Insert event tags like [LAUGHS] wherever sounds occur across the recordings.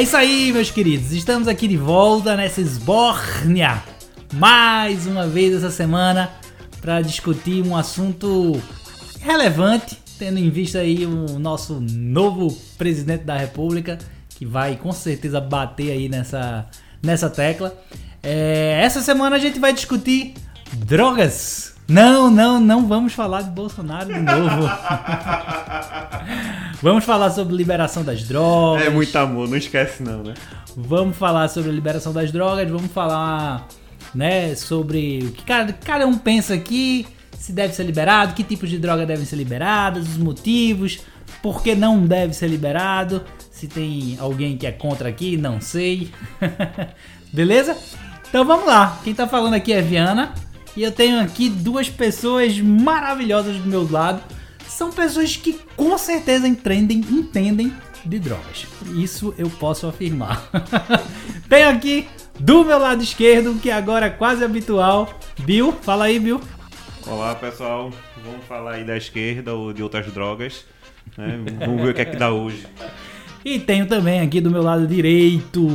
É isso aí, meus queridos. Estamos aqui de volta nessa esbórnia. Mais uma vez essa semana para discutir um assunto relevante, tendo em vista aí o nosso novo presidente da República, que vai com certeza bater aí nessa, nessa tecla. É, essa semana a gente vai discutir drogas. Não, não, não vamos falar de Bolsonaro de novo. [LAUGHS] vamos falar sobre liberação das drogas. É muito amor, não esquece não, né? Vamos falar sobre a liberação das drogas, vamos falar, né, sobre o que cada, cada um pensa aqui, se deve ser liberado, que tipos de droga devem ser liberadas, os motivos, por que não deve ser liberado, se tem alguém que é contra aqui, não sei. [LAUGHS] Beleza? Então vamos lá. Quem tá falando aqui é Viana. E eu tenho aqui duas pessoas maravilhosas do meu lado. São pessoas que com certeza entendem, entendem de drogas. Isso eu posso afirmar. [LAUGHS] tenho aqui do meu lado esquerdo, que agora é quase habitual, Bill. Fala aí, Bill. Olá pessoal, vamos falar aí da esquerda ou de outras drogas. Né? Vamos ver o que é que dá hoje. E tenho também aqui do meu lado direito,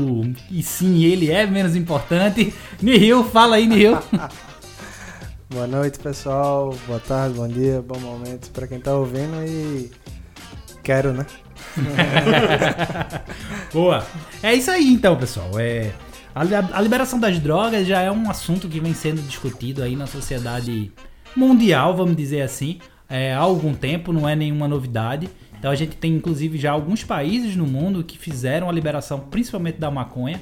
e sim, ele é menos importante, Nihil. Fala aí, Nihil. [LAUGHS] Boa noite, pessoal. Boa tarde, bom dia, bom momento para quem tá ouvindo e quero, né? [LAUGHS] Boa. É isso aí então, pessoal. É a, liberação das drogas já é um assunto que vem sendo discutido aí na sociedade mundial, vamos dizer assim, é, há algum tempo, não é nenhuma novidade. Então a gente tem inclusive já alguns países no mundo que fizeram a liberação, principalmente da maconha,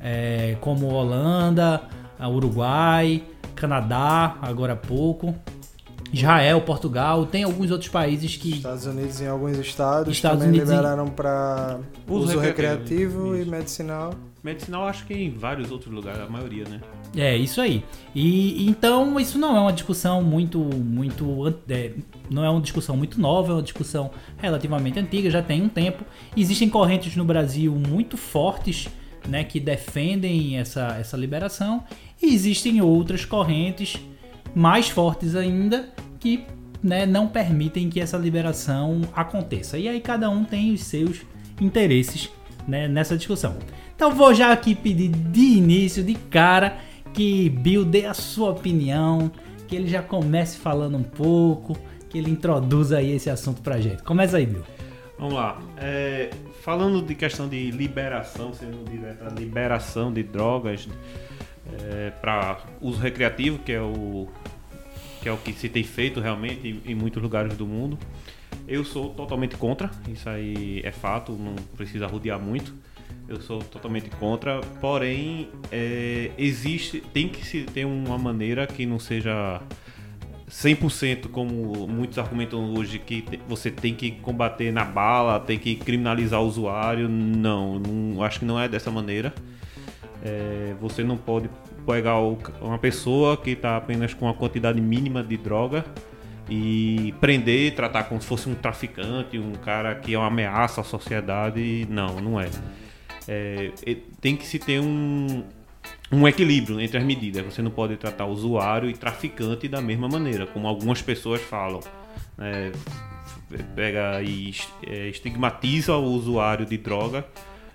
é, como Holanda, Uruguai, Canadá, agora há pouco. Israel, Portugal, tem alguns outros países que. Estados Unidos em alguns estados Estados também Unidos em- liberaram para Uso uso, recreativo, recreativo e medicinal. Medicinal acho que em vários outros lugares, a maioria, né? É, isso aí. E então isso não é uma discussão muito, muito, é, não é uma discussão muito nova, é uma discussão relativamente antiga, já tem um tempo. Existem correntes no Brasil muito fortes, né, que defendem essa, essa liberação, e existem outras correntes mais fortes ainda que né, não permitem que essa liberação aconteça. E aí cada um tem os seus interesses né, nessa discussão. Então vou já aqui pedir de início, de cara, que Bill dê a sua opinião, que ele já comece falando um pouco, que ele introduza aí esse assunto pra gente. Começa aí, Bill. Vamos lá. É, falando de questão de liberação, sendo direto a liberação de drogas para uso recreativo, que é o que é o que se tem feito realmente em, em muitos lugares do mundo. Eu sou totalmente contra, isso aí é fato, não precisa rodear muito. Eu sou totalmente contra, porém é, existe, tem que se ter uma maneira que não seja 100% como muitos argumentam hoje que você tem que combater na bala, tem que criminalizar o usuário. Não, não acho que não é dessa maneira. É, você não pode pegar uma pessoa que está apenas com uma quantidade mínima de droga e prender, tratar como se fosse um traficante, um cara que é uma ameaça à sociedade. Não, não é. É, tem que se ter um, um equilíbrio entre as medidas. Você não pode tratar usuário e traficante da mesma maneira, como algumas pessoas falam. né? pega e é, estigmatiza o usuário de droga,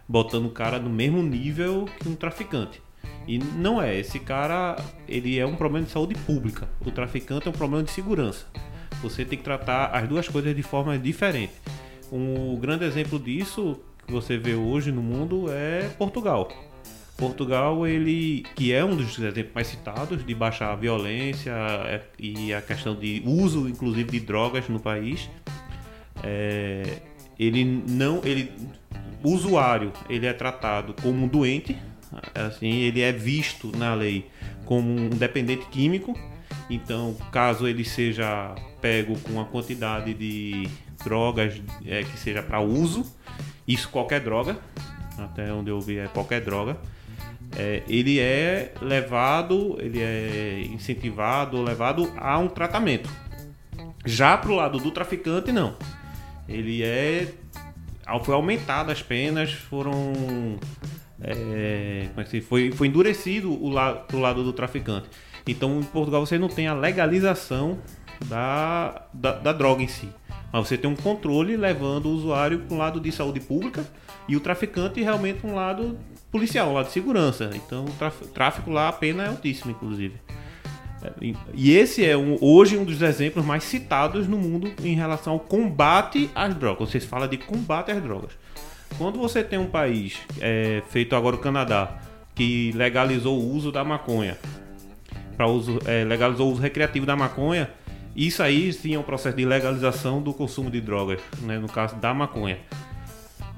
botando o cara no mesmo nível que um traficante. E não é, esse cara ele é um problema de saúde pública. O traficante é um problema de segurança. Você tem que tratar as duas coisas de forma diferente. Um grande exemplo disso que você vê hoje no mundo é Portugal. Portugal, ele que é um dos exemplos mais citados de baixar a violência é, e a questão de uso, inclusive, de drogas no país. É, ele não, ele, o usuário, ele é tratado como um doente, assim, ele é visto na lei como um dependente químico. Então, caso ele seja pego com uma quantidade de drogas é, que seja para uso, isso qualquer droga, até onde eu vi é qualquer droga, é, ele é levado, ele é incentivado, levado a um tratamento. Já pro lado do traficante, não. Ele é. Foi aumentado as penas, foram. É, é foi, foi endurecido o la, pro lado do traficante. Então em Portugal você não tem a legalização da, da, da droga em si. Mas você tem um controle levando o usuário para um lado de saúde pública e o traficante realmente para um lado policial, um lado de segurança. Então o tráfico lá a pena é altíssima, inclusive. É, e esse é um, hoje um dos exemplos mais citados no mundo em relação ao combate às drogas. Vocês falam de combate às drogas. Quando você tem um país, é, feito agora o Canadá, que legalizou o uso da maconha, para uso, é, legalizou o uso recreativo da maconha, isso aí sim é um processo de legalização do consumo de drogas, né, no caso da maconha.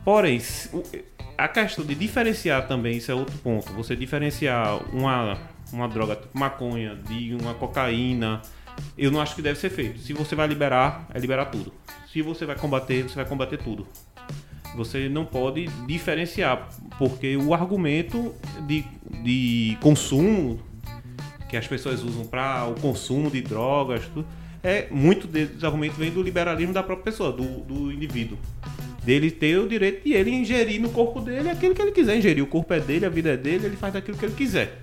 Porém, a questão de diferenciar também, isso é outro ponto. Você diferenciar uma, uma droga tipo maconha de uma cocaína, eu não acho que deve ser feito. Se você vai liberar, é liberar tudo. Se você vai combater, você vai combater tudo. Você não pode diferenciar, porque o argumento de, de consumo que as pessoas usam para o consumo de drogas, tudo, é muito desses argumentos vem do liberalismo da própria pessoa, do, do indivíduo. Dele ter o direito de ele ingerir no corpo dele aquilo que ele quiser ingerir. O corpo é dele, a vida é dele, ele faz aquilo que ele quiser.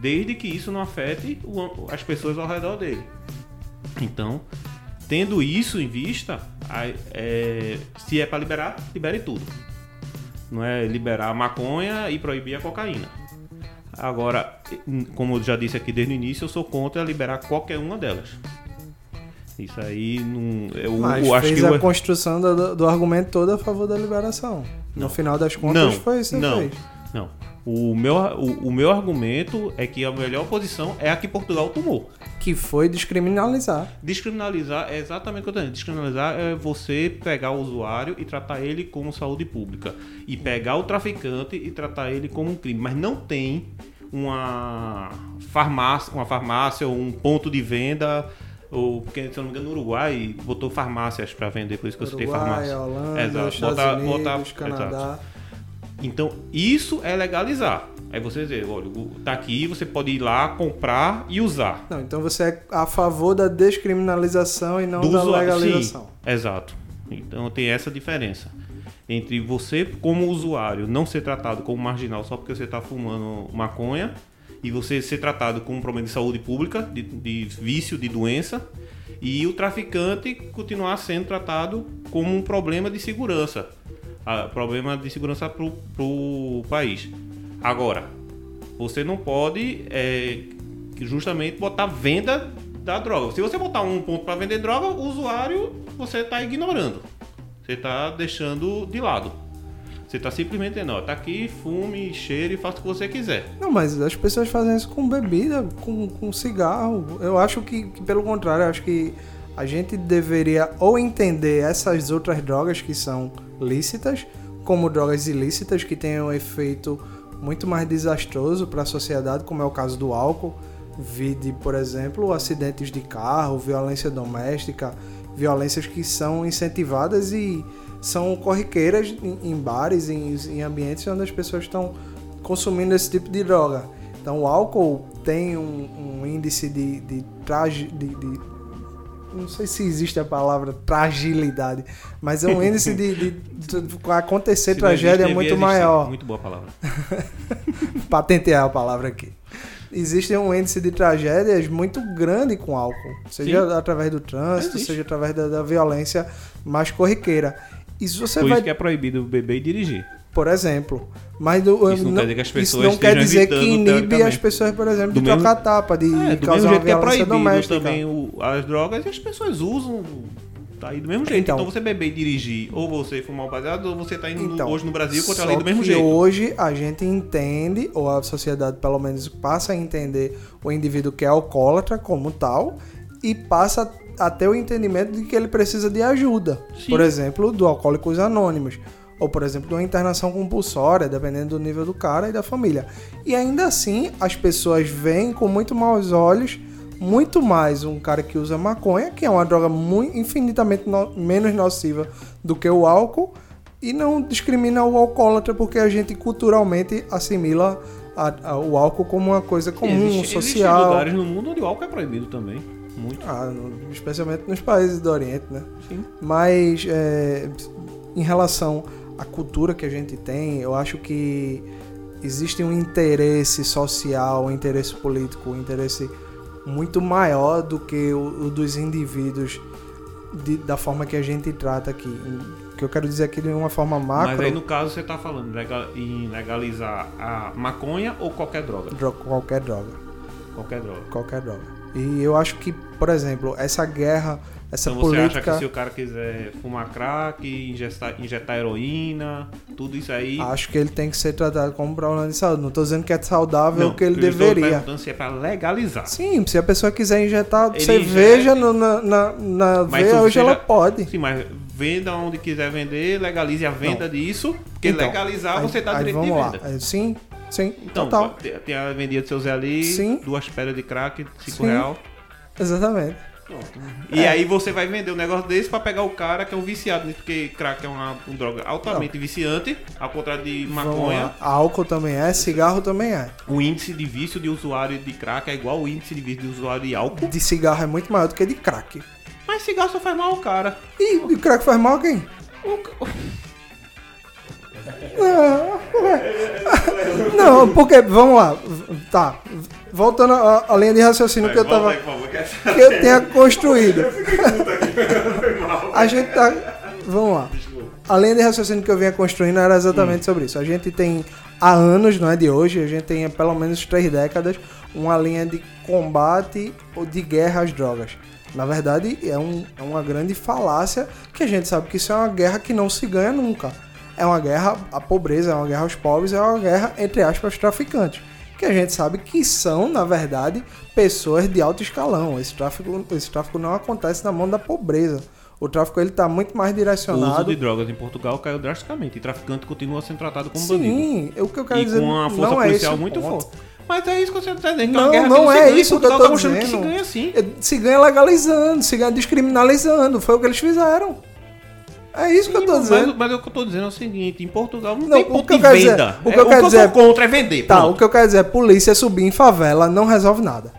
Desde que isso não afete o, as pessoas ao redor dele. Então, tendo isso em vista, é, se é para liberar, libere tudo. Não é liberar a maconha e proibir a cocaína. Agora, como eu já disse aqui desde o início, eu sou contra liberar qualquer uma delas. Isso aí não. Eu, Mas eu fez a construção do, do, argumento todo a favor da liberação. Não. No final das contas não, foi isso que não, fez. Não. O meu, o, o, meu argumento é que a melhor posição é a que Portugal tomou. Que foi descriminalizar. Descriminalizar é exatamente o que eu dizendo. Descriminalizar é você pegar o usuário e tratar ele como saúde pública. E pegar o traficante e tratar ele como um crime. Mas não tem uma farmácia, uma farmácia ou um ponto de venda ou porque se eu não me engano no Uruguai botou farmácias para vender, por isso que Uruguai, eu citei farmácia. Holanda, Exato. Estados botar, Unidos, botar, Canadá. Exato. Então, isso é legalizar. Aí você dizer, olha, tá aqui, você pode ir lá, comprar e usar. Não, então você é a favor da descriminalização e não Do da legalização. Sim, exato. Então tem essa diferença entre você como usuário não ser tratado como marginal só porque você está fumando maconha e você ser tratado com um problema de saúde pública, de, de vício, de doença, e o traficante continuar sendo tratado como um problema de segurança, uh, problema de segurança para o país. Agora, você não pode é, justamente botar venda da droga. Se você botar um ponto para vender droga, o usuário você está ignorando, você está deixando de lado. Você tá simplesmente dizendo, ó, tá aqui, fume, cheire e faça o que você quiser. Não, mas as pessoas fazem isso com bebida, com, com cigarro. Eu acho que, que, pelo contrário, acho que a gente deveria ou entender essas outras drogas que são lícitas, como drogas ilícitas que têm um efeito muito mais desastroso para a sociedade, como é o caso do álcool. Vide, por exemplo, acidentes de carro, violência doméstica, violências que são incentivadas e são corriqueiras em, bares, em, em, ambientes onde as pessoas estão consumindo esse tipo de droga. Então o álcool tem um, um índice de, de, traje, de, de, não sei se existe a palavra fragilidade, mas é um índice de, de, de acontecer se tragédia existe, muito maior. Muito boa palavra. [LAUGHS] Patentear a palavra aqui. Existe um índice de tragédias muito grande com álcool, seja Sim. através do trânsito, seja através da, da violência mais corriqueira. Isso você Por vai... isso que é proibido beber e dirigir. Por exemplo. Mas do, isso não, não, quer dizer que as pessoas isso não quer dizer que inibe as pessoas, por exemplo, de trocar tapa, de é, do causar mesmo jeito que é proibido doméstica. também o, as drogas e as pessoas usam tá aí do mesmo jeito. Então, então, você beber e dirigir, ou você fumar um baseado, ou você tá indo então, hoje no Brasil contra a lei do mesmo jeito. hoje a gente entende, ou a sociedade pelo menos passa a entender o indivíduo que é alcoólatra como tal, e passa até o entendimento de que ele precisa de ajuda. Sim. Por exemplo, do Alcoólicos Anônimos. Ou, por exemplo, de uma internação compulsória, dependendo do nível do cara e da família. E ainda assim, as pessoas veem com muito maus olhos muito mais um cara que usa maconha, que é uma droga muito, infinitamente no, menos nociva do que o álcool, e não discrimina o alcoólatra porque a gente culturalmente assimila a, a, o álcool como uma coisa comum, existe, social. Existem lugares no mundo onde o álcool é proibido também. Muito. Ah, especialmente nos países do Oriente, né? Sim. Mas é, em relação à cultura que a gente tem, eu acho que existe um interesse social, um interesse político, um interesse muito maior do que o, o dos indivíduos de- da forma que a gente trata aqui. O que eu quero dizer aqui de uma forma macro, Mas aí no caso você tá falando legal- em legalizar a maconha ou qualquer droga? dro- qualquer droga. Qualquer droga. Qualquer droga. E eu acho que, por exemplo, essa guerra, essa então você acha política. que se o cara quiser fumar crack, injetar, injetar heroína, tudo isso aí. Acho que ele tem que ser tratado como um problema de saúde. Não tô dizendo que é saudável Não, o que ele estou deveria. perguntando se é pra legalizar. Sim, se a pessoa quiser injetar Ele cerveja na, na, na veia, hoje ela pode. Sim, mas venda onde quiser vender, legalize a venda disso, porque Então, legalizar aí- você dá aí direito de venda. lá. Sim, sim, Então, total. tem a vendinha do seu Zé ali, Sim. duas pedras de crack, cinco Sim. real. Exatamente. E aí você vai vender um negócio desse pra pegar o cara que é um viciado nisso, porque crack é uma, uma droga altamente viciante, ao contrário de maconha. Álcool também é, cigarro também é. O índice de vício de usuário de crack é igual ao índice de vício de usuário de álcool. De cigarro é muito maior do que de crack. Mas cigarro só faz mal ao cara. E de crack faz mal a quem? O [LAUGHS] Não, porque, vamos lá. Tá. Voltando à, à linha de raciocínio que eu tava. que eu [LAUGHS] tenha construído. [LAUGHS] a gente tá. Vamos lá. A linha de raciocínio que eu vinha construindo era exatamente sobre isso. A gente tem há anos, não é de hoje, a gente tem há pelo menos três décadas uma linha de combate ou de guerra às drogas. Na verdade, é, um- é uma grande falácia que a gente sabe que isso é uma guerra que não se ganha nunca. É uma guerra à pobreza, é uma guerra aos pobres, é uma guerra, entre aspas, traficantes. Que a gente sabe que são, na verdade, pessoas de alto escalão. Esse tráfico, esse tráfico não acontece na mão da pobreza. O tráfico ele está muito mais O uso direcionado. de drogas em Portugal caiu drasticamente e traficante continua sendo tratado como bandido. Sim, o que eu quero E dizer com uma força não é policial muito ponto. forte. Mas é isso que você está dizendo, é Não, não é isso que eu tô tá mostrando que se dizendo. ganha sim. Se ganha legalizando, se ganha descriminalizando. Foi o que eles fizeram. É isso que eu tô Sim, dizendo. Mas, mas o que eu tô dizendo é o seguinte, em Portugal não, Não, tem ponto que de dizer- venda. o que É, eu quero dizer- contra é vender, Tá, pronto. o que eu quero dizer é polícia subir em favela não resolve nada.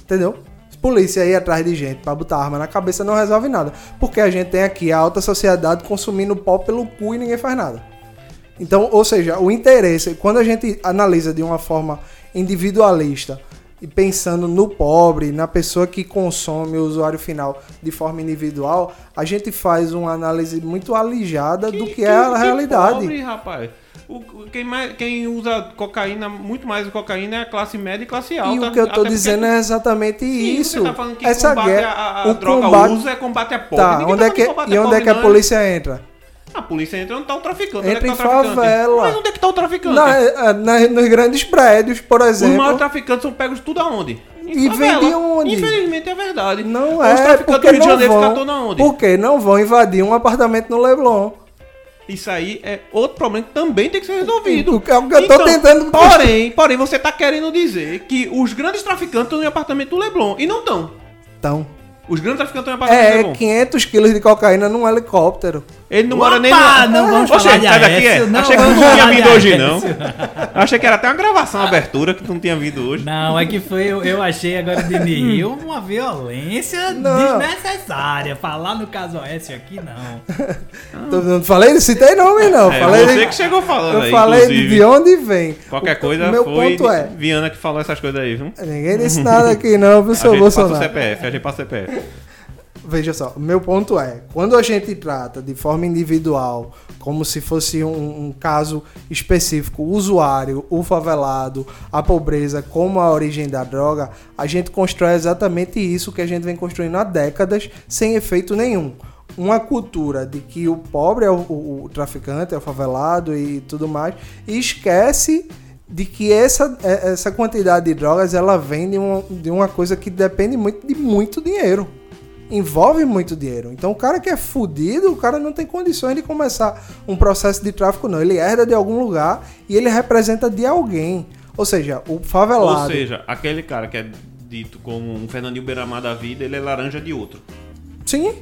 Entendeu? Polícia ir atrás de gente pra botar arma na cabeça não resolve nada. Porque a gente tem aqui a alta sociedade consumindo pó pelo cu e ninguém faz nada. Então, ou seja, o interesse, quando a gente analisa de uma forma individualista e pensando no pobre, na pessoa que consome o usuário final de forma individual, a gente faz uma análise muito alijada do que, é a realidade. Pobre, rapaz. O- o- quem, mais- quem usa cocaína, muito mais cocaína, é a classe média e classe alta. E o que eu porque- dizendo é exatamente Sim, isso. Você tá falando que Essa combate guerra, a, a o droga combate, uso é combate a pobre. tá, Ninguém onde é falando que e onde é que a não, polícia entra? A polícia entra onde tá o traficante. Entra onde é que em tá traficante? favela. Mas onde é que tá o traficante? Na, na- nos grandes prédios, por Os exemplo. maiores traficantes são pegos tudo aonde? Em E favela. vende onde? Infelizmente é verdade. Não Os é, traficantes porque do Rio de Janeiro vão. catou na onde? Porque não vão invadir um apartamento no Leblon. Isso aí é outro problema que também tem que ser resolvido. É o que eu tô tentando- Porém, porém, você tá querendo dizer que os grandes traficantes estão em apartamento do Leblon. E não estão. Então, Os grandes traficantes estão em apartamento do é Leblon. 500 quilos de cocaína num helicóptero. Ele não mora nem Opa, no... não vamos Oxe, falar de sai daqui, é. Aécio, não Achei que não tinha vindo hoje, não. Aécio. Achei que era até uma gravação, uma abertura, que tu não tinha vindo hoje. Não, é que foi, eu, eu achei agora de Nil [LAUGHS] uma violência Não. desnecessária. Falar no caso Oécio aqui, não. [LAUGHS] Tô- Não falei, citei nome não. É, falei você de- que chegou falando eu aí, falei inclusive. de onde vem. Qualquer coisa o meu foi ponto é, Viana que falou essas coisas aí, viu? ninguém disse [LAUGHS] nada aqui não, viu, A seu gente passa o Bolsonaro. CPF, a gente passa o CPF. Veja só, o meu ponto é, quando a gente trata de forma individual, como se fosse um, um caso específico, o usuário, o favelado, a pobreza como a origem da droga, a gente constrói exatamente isso que a gente vem construindo há décadas sem efeito nenhum. Uma cultura de que o pobre é o, o- o traficante, é o favelado e tudo mais, e esquece de que essa, é- essa quantidade de drogas ela vem de uma, de uma coisa que depende muito de muito dinheiro envolve muito dinheiro. Então o cara que é fudido, o cara não tem condições de começar um processo de tráfico, não. Ele herda de algum lugar e ele representa de alguém. Ou seja, o Ou favelado. seja, aquele cara que é dito como um Fernandinho Beiramar da vida, ele é laranja de outro. Sim.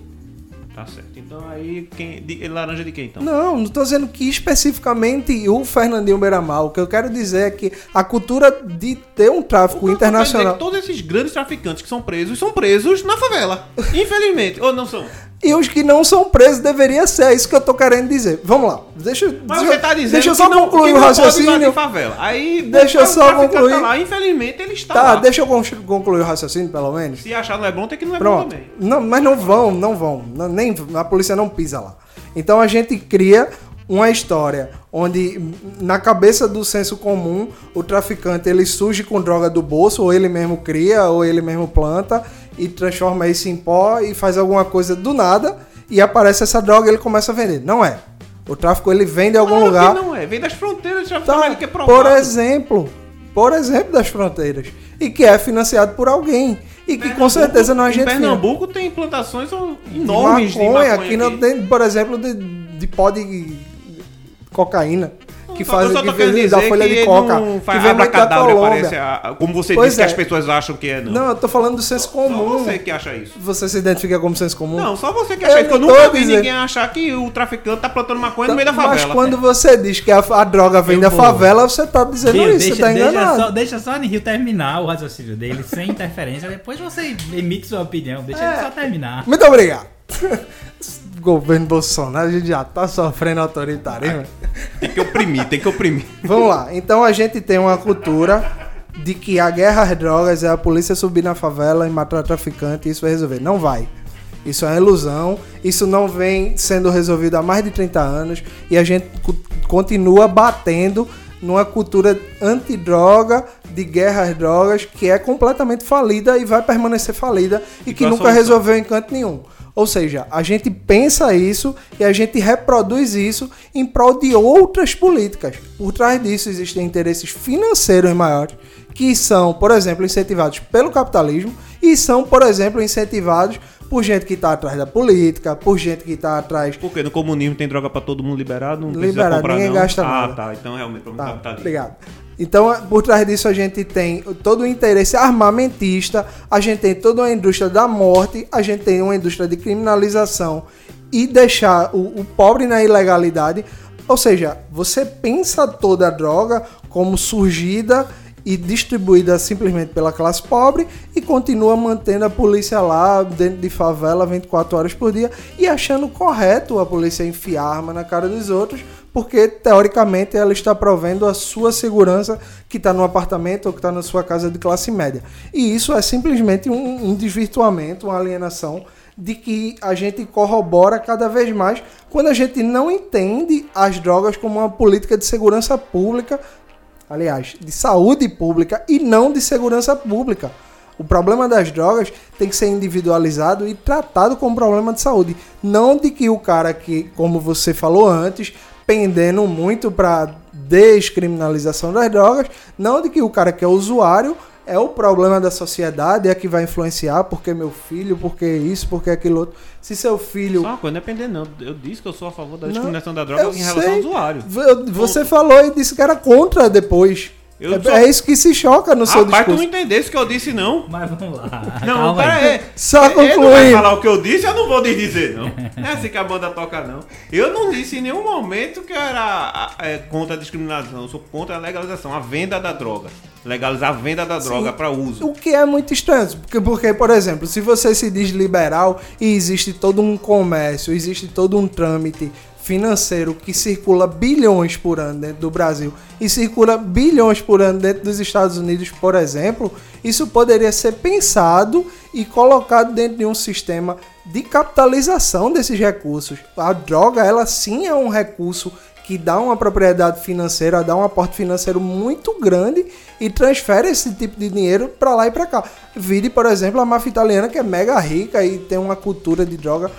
Tá certo. Então aí, quem, de, laranja de quem então? Não, não tô dizendo que especificamente o Fernandinho Beiramar. O que eu quero dizer é que a cultura de ter um O tráfico é internacional. que todos esses grandes traficantes que são presos, são presos na favela. Infelizmente. Ou não são? E os que não são presos deveria ser, é isso que eu tô querendo dizer. Vamos lá, deixa, Mas deixa, você tá dizendo deixa eu que só não, concluir o não raciocínio. favela. Aí Deixa eu só traficante concluir. Tá lá, infelizmente ele está Tá, lá. deixa eu con- concluir o raciocínio, pelo menos. Se achar no Leblon, tem que no Leblon Pronto. também. Não, mas não vão, não vão. Não- nem, a polícia não pisa lá. Então a gente cria uma história onde na cabeça do senso comum o traficante ele surge com droga do bolso ou ele mesmo cria ou ele mesmo planta e transforma isso em pó e faz alguma coisa do nada e aparece essa droga e ele começa a vender. Não é. O tráfico ele vem de algum Claro lugar. não é. Vem das fronteiras, já Tá, que é provado. por exemplo, por exemplo das fronteiras e que é financiado por alguém e que com certeza não é Em gente fina. Pernambuco tem plantações De enormes de maconha, maconha. aqui não tem, por exemplo, de, de pó de cocaína. Que Só- faz eu só que vem da folha que de coca. não Que faz vem muito da Colômbia. a- como você Pois disse que é. as pessoas acham que é, não. Não, eu tô falando do senso Só comum. você que acha isso. Você se identifica como senso comum? Não, só você que Eu acha isso. que Eu não nunca vi dizendo. ninguém achar que o traficante tá plantando maconha no meio da Mas favela. quando você diz que a, a droga vem Eu da vou. favela, você tá dizendo Rio, isso, deixa, você tá deixa enganado. só, deixa só Rio terminar o raciocínio dele sem [LAUGHS] interferência. Depois você emite sua opinião. Deixa É. ele só terminar. Muito obrigado. [LAUGHS] Governo Bolsonaro, a gente já tá sofrendo autoritarismo. Tem que oprimir, tem que oprimir. Vamos lá. Então a gente tem uma cultura de que a guerra às drogas é a polícia subir na favela e matar traficante e isso vai resolver. Não vai. Isso é uma ilusão. Isso não vem sendo resolvido há mais de 30 anos e a gente continua batendo numa cultura antidroga, de guerra às drogas, que é completamente falida e vai permanecer falida e, E que nunca solução? resolveu em canto nenhum. Ou seja, a gente pensa isso e a gente reproduz isso em prol de outras políticas. Por trás disso existem interesses financeiros maiores que são, por exemplo, incentivados pelo capitalismo e são, por exemplo, incentivados por gente que está atrás da política, por gente que está atrás Porque no comunismo tem droga pra todo mundo liberado, não precisa Liberado, comprar ninguém não. gasta ah, nada. tá. Então realmente, vamos Tá, capitalismo. obrigado. Então, por trás disso, a gente tem todo o interesse armamentista, a gente tem toda uma indústria da morte, a gente tem uma indústria de criminalização e deixar o, o pobre na ilegalidade. Ou seja, você pensa toda a droga como surgida e distribuída simplesmente pela classe pobre e continua mantendo a polícia lá dentro de favela 24 horas por dia e achando correto a polícia enfiar arma na cara dos outros, porque teoricamente ela está provendo a sua segurança que está no apartamento ou que está na sua casa de classe média. E isso é simplesmente um, um desvirtuamento, uma alienação de que a gente corrobora cada vez mais quando a gente não entende as drogas como uma política de segurança pública aliás, de saúde pública e não de segurança pública. O problema das drogas tem que ser individualizado e tratado como problema de saúde. Não de que o cara que, como você falou antes, pendendo muito para descriminalização das drogas, não de que o cara que é usuário é o problema da sociedade, é que vai influenciar porque meu filho, porque isso, porque aquilo outro. Se seu filho Só uma coisa, não é depender não. Eu disse que eu sou a favor da Não, discriminação da droga em relação sei. ao usuário. Você falou e disse que era contra depois. Eu é, sou- é isso que se choca no seu Rapaz, tu discurso. não entendesse o que eu disse, não. Mas vamos lá. Não, calma pera aí. aí. Só Ele não vai falar o que eu disse, eu não vou dizer, não. Não é assim que a banda toca, não. Eu não disse em nenhum momento que eu era é, contra a discriminação. Eu sou contra a legalização, a venda da droga. Legalizar a venda da droga para uso. O que é muito estranho, porque, porque, por exemplo, se você se diz liberal e existe todo um comércio, existe todo um trâmite financeiro que circula bilhões por ano dentro do Brasil e circula bilhões por ano dentro dos Estados Unidos, por exemplo, isso poderia ser pensado e colocado dentro de um sistema de capitalização desses recursos. A droga, ela sim é um recurso que dá uma propriedade financeira, dá um aporte financeiro muito grande e transfere esse tipo de dinheiro para lá e para cá. Vire, por exemplo, a máfia italiana que é mega rica e tem uma cultura de droga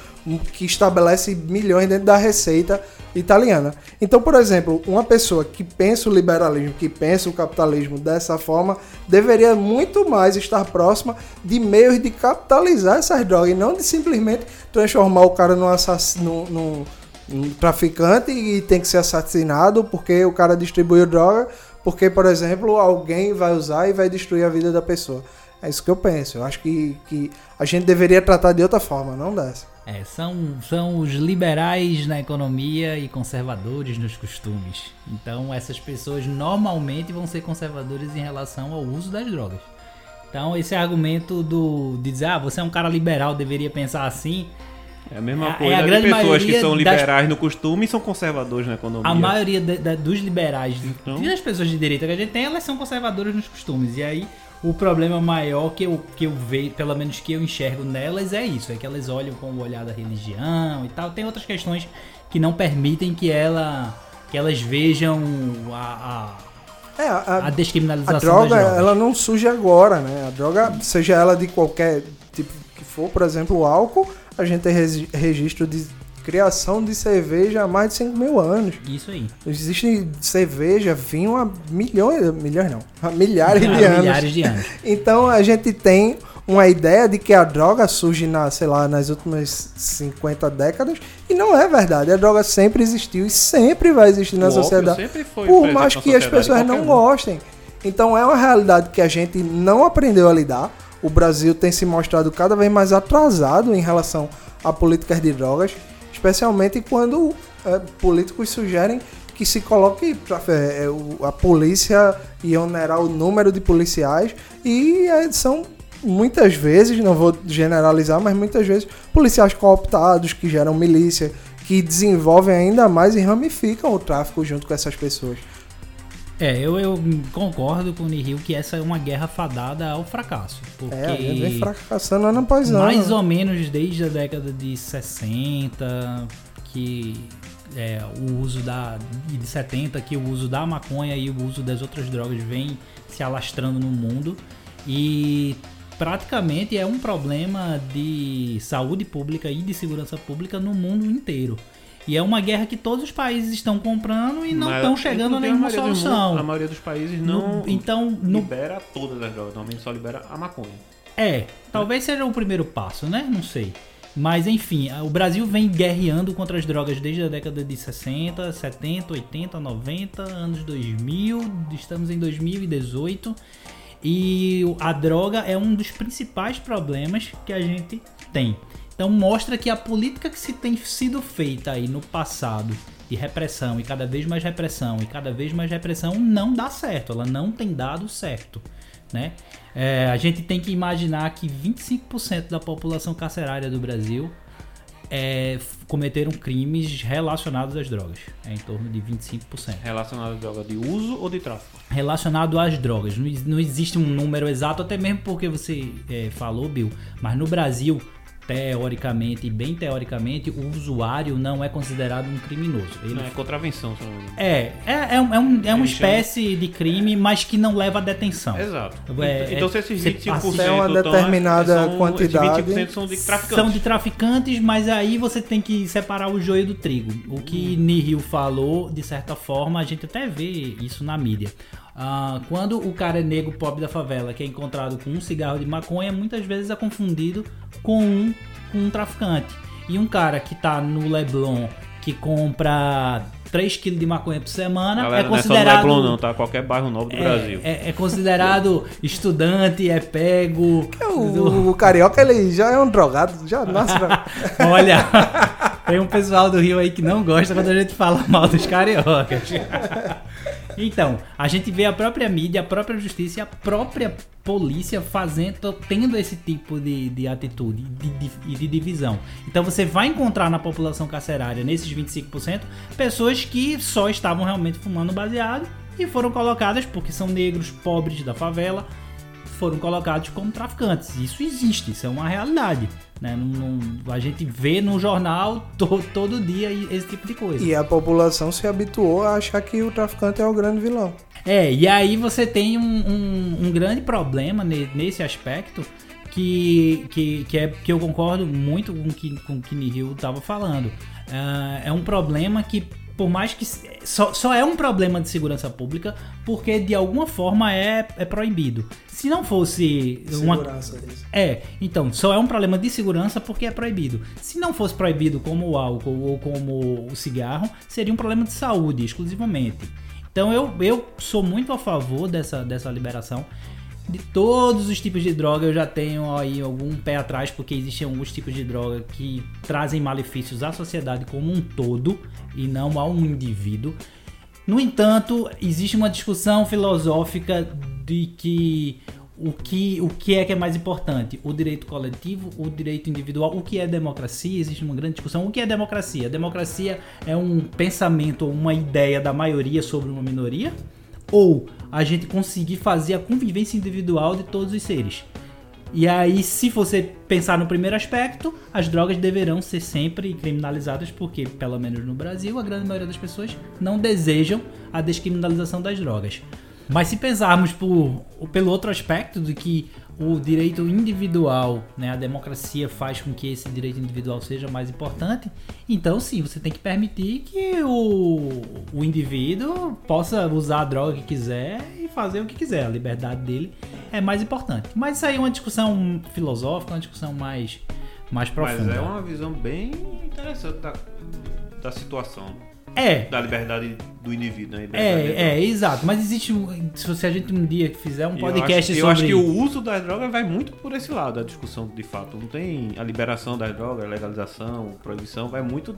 que estabelece milhões dentro da receita italiana. Então, por exemplo, uma pessoa que pensa o liberalismo, que pensa o capitalismo dessa forma, deveria muito mais estar próxima de meios de capitalizar essas drogas e não de simplesmente transformar o cara num assassino, num, um traficante e tem que ser assassinado porque o cara distribuiu droga, porque, por exemplo, alguém vai usar e vai destruir a vida da pessoa. É isso que eu penso. Eu acho que, que a gente deveria tratar de outra forma, não dessa. É, são, são os liberais na economia e conservadores nos costumes. Então, essas pessoas normalmente vão ser conservadores em relação ao uso das drogas. Então, esse argumento do, de dizer, ah, você é um cara liberal, deveria pensar assim. É a mesma É- coisa é a de grande pessoas que são das- liberais no costume e são conservadores na economia. A maioria da- da- dos liberais Então- e das pessoas de direita que a gente tem, elas são conservadoras nos costumes. E aí, o problema maior que eu, que eu vejo, pelo menos que eu enxergo nelas, é isso: é que elas olham com o olhar da religião e tal. Tem outras questões que não permitem que, ela, que elas vejam a, É, a, a, a descriminalização a droga, ela não surge agora, né? A droga, seja ela de qualquer tipo que for, por exemplo, o álcool, a gente tem registro de criação de cerveja há mais de 5 mil anos. Isso aí. Existe cerveja, vinho há milhões, milhões não, há milhares de [LAUGHS] Há anos. milhares de anos. [LAUGHS] Então a gente tem uma ideia de que a droga surge na, sei lá, nas últimas 50 décadas e não é verdade. A droga sempre existiu e sempre vai existir na O sociedade. sempre foi Por mais que as pessoas não um. gostem. Então é uma realidade que a gente não aprendeu a lidar. O Brasil tem se mostrado cada vez mais atrasado em relação a políticas de drogas, especialmente quando é, políticos sugerem que se coloque pra, é, é, a polícia e onerar o número de policiais e é, são muitas vezes, não vou generalizar, mas muitas vezes policiais cooptados que geram milícia, que desenvolvem ainda mais e ramificam o tráfico junto com essas pessoas. É, eu, eu concordo com o Nihil que essa é uma guerra fadada ao fracasso. Porque É, vem fracassando ano após ano. mais ou menos desde a década de 60, que é, o uso da. e de 70, que o uso da maconha e o uso das outras drogas vem se alastrando no mundo. E praticamente é um problema de saúde pública e de segurança pública no mundo inteiro. E é uma guerra que todos os países estão comprando e não estão chegando a nenhuma solução. mu- a maioria dos países não No- então, no, libera todas as drogas, normalmente só libera a maconha. É, talvez seja o primeiro passo, né? Não sei. Mas enfim, o Brasil vem guerreando contra as drogas desde a década de 60, 70, 80, 90, anos 2000, estamos em 2018 e a droga é um dos principais problemas que a gente tem. Então mostra que a política que se tem sido feita aí no passado de repressão e cada vez mais repressão e cada vez mais repressão não dá certo, ela não tem dado certo, né? É, a gente tem que imaginar que 25% da população carcerária do Brasil é, cometeram crimes relacionados às drogas, é em torno de 25% Relacionada a droga de uso ou de tráfico. relacionado às drogas. Não, não existe um número exato, até mesmo porque você é, falou, Bill, mas no Brasil, teoricamente e bem teoricamente, o usuário não é considerado um criminoso. Ele Não, é contravenção, se não me engano. é, é, é, um- é, um- é uma espécie de crime, mas que não leva a detenção. Exato. É, então, é- se esses você 25% passa- É uma então, determinada são, quantidade. Esses 25% são de traficantes. São de traficantes, mas aí você tem que separar o joio do trigo. O que Nihil falou, de certa forma, a gente até vê isso na mídia. Ah, quando o cara é negro pobre da favela, que é encontrado com um cigarro de maconha, muitas vezes é confundido com um, com um traficante. E um cara que tá no Leblon, que compra 3 kg de maconha por semana, Galera, é não é só no considerado... Leblon não, tá? Qualquer bairro novo do é, Brasil. é- é considerado estudante, é pego. O, o carioca, ele já é um drogado, já nasce. [LAUGHS] Olha, tem um pessoal do Rio aí que não gosta quando a gente fala mal dos cariocas. [LAUGHS] Então, a gente vê a própria mídia, a própria justiça e a própria polícia fazendo, tendo esse tipo de, de atitude de- de- e de, divisão. Então você vai encontrar na população carcerária, nesses 25%, pessoas que só estavam realmente fumando baseado e foram colocadas, porque são negros pobres da favela, foram colocados como traficantes. Isso existe, isso é uma realidade. Né? Não- não- a gente vê no jornal to- todo dia esse tipo de coisa. E a população se habituou a achar que o traficante é o grande vilão. É, e aí você tem um, um- um grande problema ne- nesse aspecto que, que, que, é, que eu concordo muito com o que, com o que Nihil estava falando. Ah, é um problema que, por mais que. Só, só é um problema de segurança pública porque de alguma forma é, é proibido. Se não fosse uma, Segurança disso. é, então, só é um problema de segurança porque é proibido. Se não fosse proibido como o álcool ou como o cigarro, seria um problema de saúde exclusivamente. Então eu, eu sou muito a favor dessa, dessa liberação. De todos os tipos de droga, eu já tenho aí algum pé atrás, porque existem alguns tipos de droga que trazem malefícios à sociedade como um todo e não a um indivíduo. No entanto, existe uma discussão filosófica de que o que, o que é que é mais importante? O direito coletivo, o direito individual? O que é democracia? Existe uma grande discussão. O que é democracia? Democracia é um pensamento ou uma ideia da maioria sobre uma minoria? Ou a gente conseguir fazer a convivência individual de todos os seres? E aí, se você pensar no primeiro aspecto, as drogas deverão ser sempre criminalizadas, porque, pelo menos no Brasil, a grande maioria das pessoas não desejam a descriminalização das drogas. Mas se pensarmos por, pelo outro aspecto de que o direito individual, né, a democracia faz com que esse direito individual seja mais importante, então sim, você tem que permitir que o, o indivíduo possa usar a droga que quiser e fazer o que quiser. A liberdade dele é mais importante. Mas isso aí é uma discussão filosófica, uma discussão mais, mais profunda. Mas é uma visão bem interessante da, da situação. É. Da liberdade do indivíduo, né? É, é, exato. Mas existe. Se a gente um dia fizer um podcast eu acho, sobre. Eu acho que o uso das drogas vai muito por esse lado, a discussão de fato. Não tem a liberação das drogas, a legalização, a proibição, vai muito.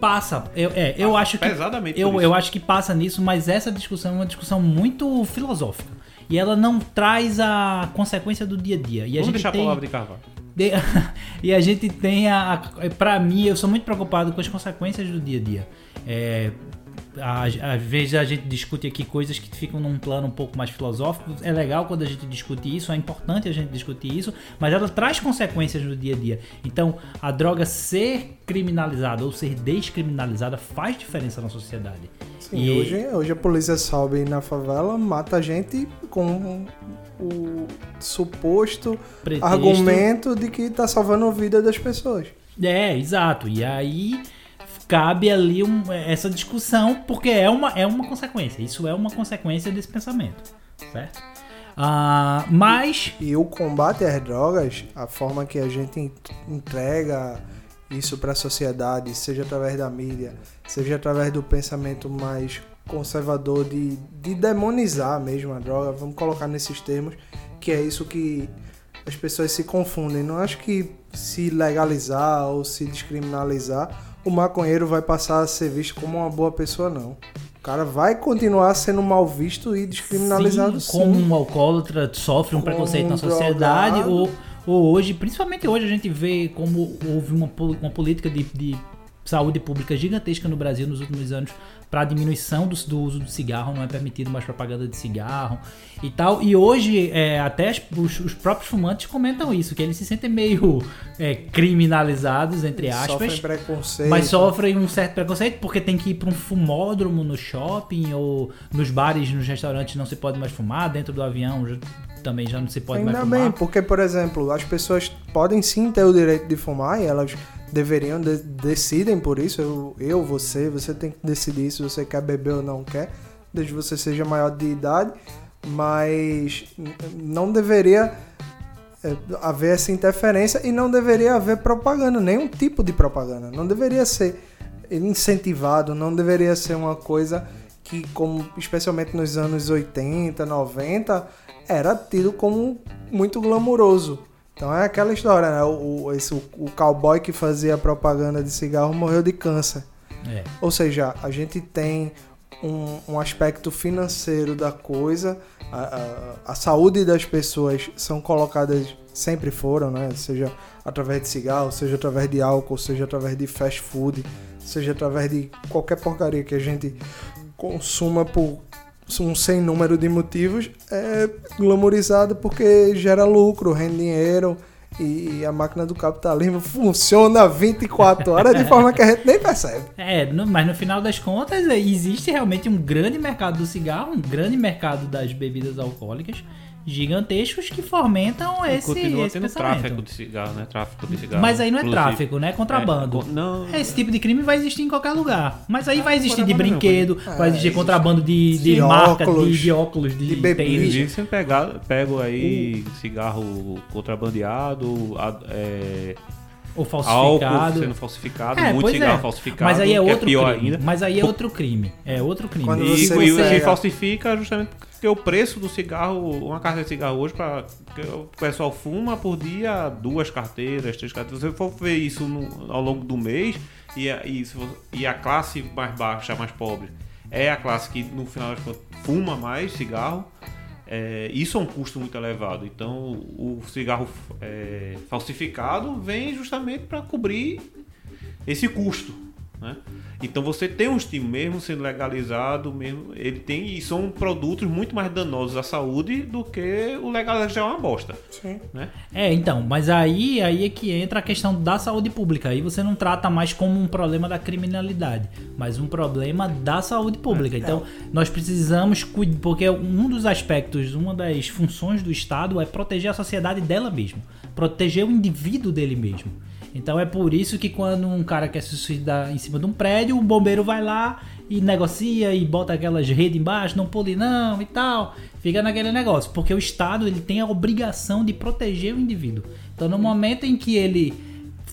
Passa. Eu, é, eu passa acho que. Pesadamente. Eu, eu acho que passa nisso, mas essa discussão é uma discussão muito filosófica. E ela não traz a consequência do dia a dia. E a Vamos gente deixar tem... a palavra de Carvalho. De- [LAUGHS] e a gente tem a. a- Pra mim, eu sou muito preocupado com as consequências do dia a dia. É, às, vezes a gente discute aqui coisas que ficam num plano um pouco mais filosófico. É legal quando a gente discute isso, é importante a gente discutir isso, mas ela traz consequências no dia a dia. Então, a droga ser criminalizada ou ser descriminalizada faz diferença na sociedade. Sim, E- hoje, hoje a polícia sobe na favela, mata a gente com o suposto Pretexto- argumento de que tá salvando a vida das pessoas. É, exato. E aí cabe ali um- essa discussão, porque é uma, é uma consequência. Isso é uma consequência desse pensamento, certo? Ah, mas E o combate às drogas, a forma que a gente en- entrega isso para a sociedade, seja através da mídia, seja através do pensamento mais conservador de, de demonizar mesmo a droga, vamos colocar nesses termos, que é isso que as pessoas se confundem. Não acho que se legalizar ou se descriminalizar, o maconheiro vai passar a ser visto como uma boa pessoa, não. O cara vai continuar sendo mal visto e descriminalizado sim. como um alcoólatra sofre um Como preconceito na sociedade, drogado. ou, ou hoje, principalmente hoje, a gente vê como houve uma, uma política de, de saúde pública gigantesca no Brasil nos últimos anos para diminuição do, do uso do cigarro, não é permitido mais propaganda de cigarro e tal. E hoje, é, até os, os próprios fumantes comentam isso, que eles se sentem meio é, criminalizados, entre aspas. Sofrem preconceito. Mas sofrem um certo preconceito porque tem que ir para um fumódromo no shopping ou nos bares, nos restaurantes não se pode mais fumar, dentro do avião já- também já não se pode Ainda mais bem, fumar. porque, por exemplo, as pessoas podem sim ter o direito de fumar e elas deveriam, de- decidem por isso. Eu, eu, você, você tem que decidir se você quer beber ou não quer, desde que você seja maior de idade, mas não deveria é, haver essa interferência e não deveria haver propaganda, nenhum tipo de propaganda. Não deveria ser incentivado, não deveria ser uma coisa que, como especialmente nos anos 80, 90, era tido como muito glamuroso. Então é aquela história, né? O, o- esse, o, cowboy que fazia propaganda de cigarro morreu de câncer. É. Ou seja, a gente tem um, um aspecto financeiro da coisa, a, a, a saúde das pessoas são colocadas, sempre foram, né? Seja através de cigarro, seja através de álcool, seja através de fast food, seja através de qualquer porcaria que a gente consuma por um sem número de motivos, é glamourizada porque gera lucro, rende dinheiro. E a máquina do capitalismo funciona 24 horas de forma que a gente nem percebe. É, no- mas no final das contas é, existe realmente um grande mercado do cigarro, um grande mercado das bebidas alcoólicas gigantescos que fomentam esse, Continua esse tendo pensamento. tráfico de cigarro, né? Tráfico de cigarro. Mas aí não é inclusive. tráfico, né? É contrabando. É, não. Esse tipo de crime vai existir em qualquer lugar. Mas aí Ah, vai existir de brinquedo, vai É, existir contrabando de, de De marca, de, óculos, de óculos, de, de tênis. Existem pegado, pego aí cigarro contrabandeado, é, Ou álcool falsificado. sendo falsificado, É, muito cigarro é. falsificado, Mas aí é outro pior crime. ainda. Mas aí é outro crime. É outro crime. Quando E, você e pega- falsifica justamente porque o preço do cigarro, uma carteira de cigarro hoje, para o pessoal fuma por dia duas carteiras, três carteiras. Se você for ver isso no- ao longo do mês, e a, e, você- e a classe mais baixa, mais pobre, é a classe que no final das contas fuma mais cigarro. é, isso é um custo muito elevado. Então, o cigarro é, falsificado vem justamente para cobrir esse custo. Né? Então você tem um estímulo mesmo sendo legalizado, mesmo ele tem e são produtos muito mais danosos à saúde do que o legal já é uma bosta. Sim. Né? É, então, mas aí, aí é que entra a questão da saúde pública. Aí você não trata mais como um problema da criminalidade, mas um problema da saúde pública. Então, nós precisamos cuidar, porque um dos aspectos, uma das funções do Estado é proteger a sociedade dela mesma, proteger o indivíduo dele mesmo. Então é por isso que quando um cara quer se suicidar em cima de um prédio, o bombeiro vai lá e negocia e bota aquelas redes embaixo, não pule não e tal. Fica naquele negócio, porque o Estado ele tem a obrigação de proteger o indivíduo. Então no momento em que ele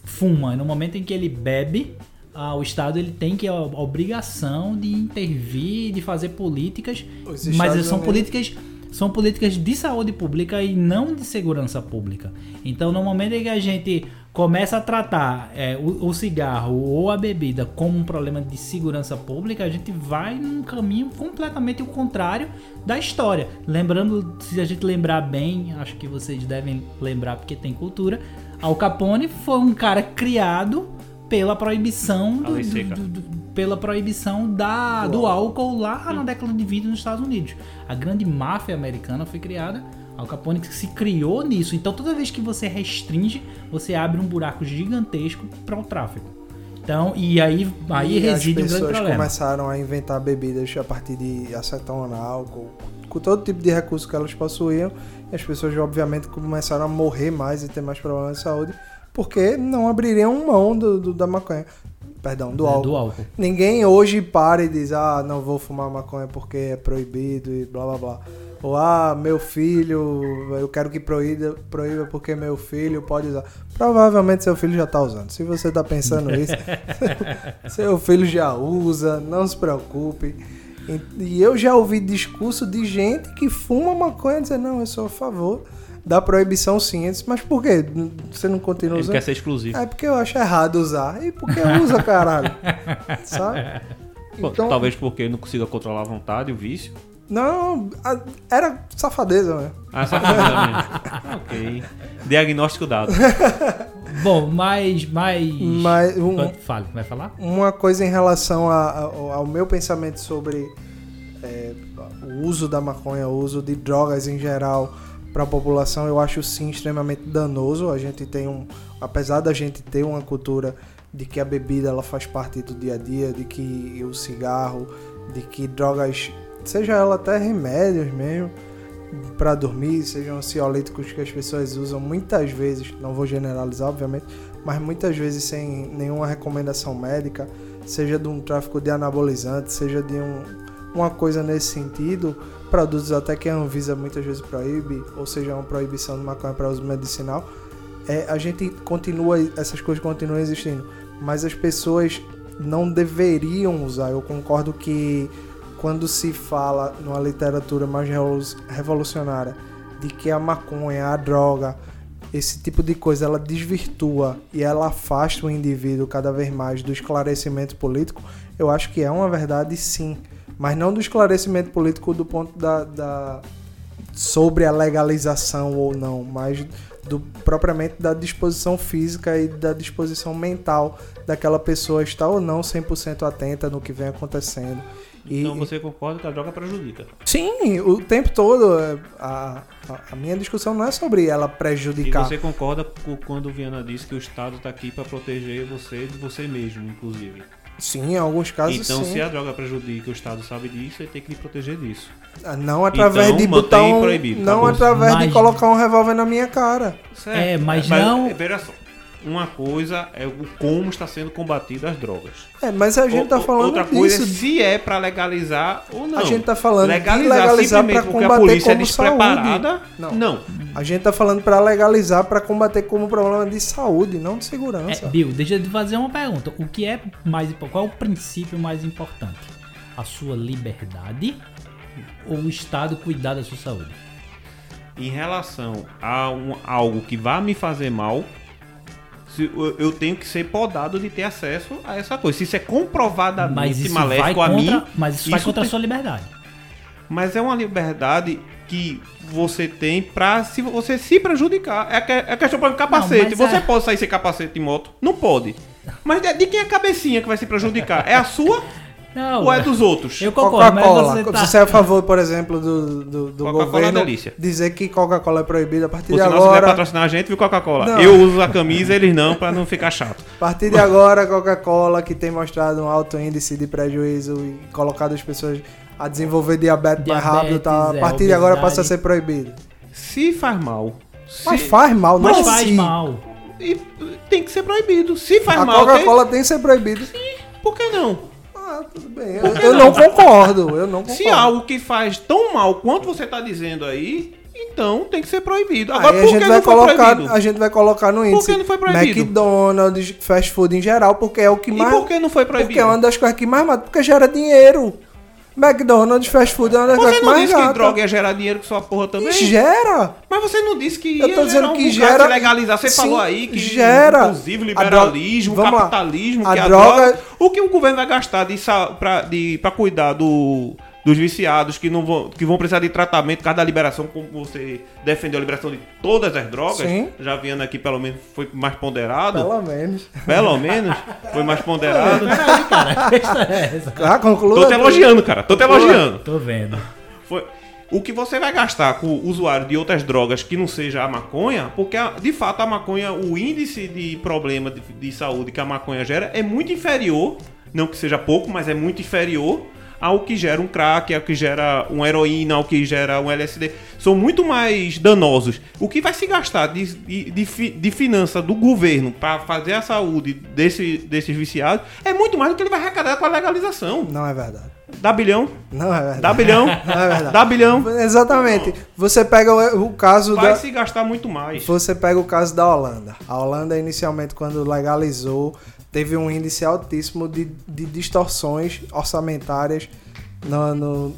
fuma, no momento em que ele bebe, ah, o Estado ele tem que a obrigação de intervir, de fazer políticas, Os mas estados são políticas são políticas de saúde pública e não de segurança pública. Então, no momento em que a gente começa a tratar é, o, o cigarro ou a bebida como um problema de segurança pública, a gente vai num caminho completamente o contrário da história. Lembrando, se a gente lembrar bem, acho que vocês devem lembrar porque tem cultura, Al Capone foi um cara criado pela proibição do, do- do- do- pela proibição da, do álcool lá na década de 20 nos Estados Unidos. A grande máfia americana foi criada, Al Capone se criou nisso. Então toda vez que você restringe, você abre um buraco gigantesco para o tráfico. Então, e aí, aí e reside as um grande pessoas problema. começaram a inventar bebidas a partir de acetona, álcool, com todo tipo de recurso que elas possuíam. E as pessoas, obviamente, começaram a morrer mais e ter mais problemas de saúde, porque não abririam mão do, do- da maconha. Perdão, do É, álcool. do álcool. Ninguém hoje para e diz, ah, não vou fumar maconha porque é proibido e blá blá blá. Ou, ah, meu filho, eu quero que proíba, proíba porque meu filho pode usar. Provavelmente seu filho já tá usando. Se você tá pensando [LAUGHS] isso, [LAUGHS] seu filho já usa, não se preocupe. E- eu já ouvi discurso de gente que fuma maconha dizendo, não, eu sou a favor da proibição sim. Disse, mas por quê? Você não continua Ele usando? quer ser exclusivo. É porque eu acho errado usar. E porque usa, caralho. [LAUGHS] Sabe? Então, Talvez porque ele não consiga controlar a vontade, o vício. Não, a- era safadeza, né? Ah, [LAUGHS] mesmo. ok. Diagnóstico dado. [LAUGHS] Bom, mas. mas... Mas um- Fale, vai falar? uma coisa em relação a- a- ao meu pensamento sobre é, o uso da maconha, o uso de drogas em geral para a população, eu acho sim extremamente danoso. A gente tem um, apesar da gente ter uma cultura de que a bebida ela faz parte do dia a dia, de que o cigarro, de que drogas, seja ela até remédios mesmo para dormir, sejam ansiolíticos que as pessoas usam muitas vezes, não vou generalizar obviamente, mas muitas vezes sem nenhuma recomendação médica, seja de um tráfico de anabolizante, seja de um, uma coisa nesse sentido, produtos até que a Anvisa muitas vezes proíbe, ou seja, uma proibição de maconha para uso medicinal, é, a gente continua, essas coisas continuam existindo, mas as pessoas não deveriam usar. Eu concordo que quando se fala numa literatura mais revolu- revolucionária de que a maconha, a droga, esse tipo de coisa ela desvirtua e ela afasta o indivíduo cada vez mais do esclarecimento político, eu acho que é uma verdade sim. Mas não do esclarecimento político do ponto da, da- sobre a legalização ou não, mas do propriamente da disposição física e da disposição mental daquela pessoa estar ou não 100% atenta no que vem acontecendo. E, Então você concorda que a droga prejudica. Sim, o tempo todo. é, A, a, minha discussão não é sobre ela E prejudicar. você concorda com quando o Viana disse que o Estado está aqui para proteger você de você mesmo, inclusive. Sim, em alguns casos então, sim. se a droga prejudica, o Estado sabe disso, ele tem que lhe proteger disso. Não através Então, de botar um. proibido, não acabou. através de Mas- colocar um revólver na minha cara. Certo. É, mas não- Veja só. Uma coisa é o como está sendo combatido as drogas. É, mas a gente tá O- falando Outra coisa disso. é se é para legalizar ou não. A gente tá falando de legalizar, legalizar simplesmente porque a combater polícia é como saúde. despreparada. Não. não. A gente tá falando pra legalizar pra combater como problema de saúde, não de segurança. É, Bill, deixa eu te fazer uma pergunta. O que é mais qual é o princípio mais importante? A sua liberdade ou o Estado cuidar da sua saúde? Em relação a um- algo que vai me fazer mal, eu, tenho que ser podado de ter acesso a essa coisa. Se isso é comprovadamente Mas isso vai maléfico a contra, mim, mas isso vai isso contra a tem- sua liberdade. mas é uma liberdade que você tem pra se, você se prejudicar. É, que- é questão para capacete. mas você é- pode sair sem capacete de moto? Não pode. Mas de, de quem é a cabecinha que vai se prejudicar? É a sua Não, ou é dos outros? eu concordo, Coca-Cola. você Você, tá... é a favor, por exemplo, do, do, do Coca-Cola é governo delícia. dizer que Coca-Cola é proibida a partir de sinal, se quiser agora. patrocinar a gente, viu Coca-Cola? Não. Eu uso a camisa, eles não, pra não ficar chato. A partir de agora, a Coca-Cola, que tem mostrado um alto índice de prejuízo e colocado as pessoas a desenvolver diabetes, mais Diabetes, rápido, tá? a é, partir de agora passa a ser proibido. Se faz mal. se- Mas faz mal, não Mas é faz sim. mal. E tem que ser proibido. Se faz A mal, tem... Coca-Cola tem que ser proibida. por que não? Tudo bem. Eu, eu não concordo, eu não concordo. Se algo que faz tão mal quanto você tá dizendo aí, então tem que ser proibido. Aí Agora, a por gente que vai colocar, proibido? a gente vai colocar no índice que não foi proibido? McDonald's, fast food em geral, porque é o que E mais por que não foi proibido? Porque é uma das coisas que mais mata, porque gera dinheiro. McDonald's, fast food é uma das Você coisas que não mais disse que droga ia gerar dinheiro com sua porra E também? gera. Mas você não disse que Eu ia tô dizendo que gera- legalizar. Você Sim, falou aí que gera. inclusive A liberalismo, droga- capitalismo, A que a droga- droga... O que o governo vai gastar de, pra, de, pra cuidar do, dos viciados que, não vão, que vão precisar de tratamento por causa da liberação, como você defendeu a liberação de todas as drogas, Sim. já vendo aqui pelo menos foi mais ponderado, Pelo menos. pelo menos foi mais [LAUGHS] ponderado. Peraí, cara. Que história é essa? [LAUGHS] Ah, conclua. Tô te elogiando, cara, tô te elogiando. Tô vendo. Foi. O que você vai gastar com o usuário de outras drogas que não seja a maconha, porque de fato a maconha, o índice de problema de, de saúde que a maconha gera é muito inferior, não que seja pouco, mas é muito inferior ao que gera um crack, ao que gera uma heroína, ao que gera um LSD. São muito mais danosos. O que vai se gastar de, de, de, de finança do governo para fazer a saúde desse, desses viciados é muito mais do que ele vai arrecadar com a legalização. Não é verdade. Dá bilhão, Não é verdade. dá bilhão, [LAUGHS] Não é verdade. dá bilhão. Exatamente. Você pega o, o caso Vai da. se gastar muito mais. Você pega o caso da Holanda. A Holanda, inicialmente, quando legalizou, teve um índice altíssimo de, de distorções orçamentárias no, no-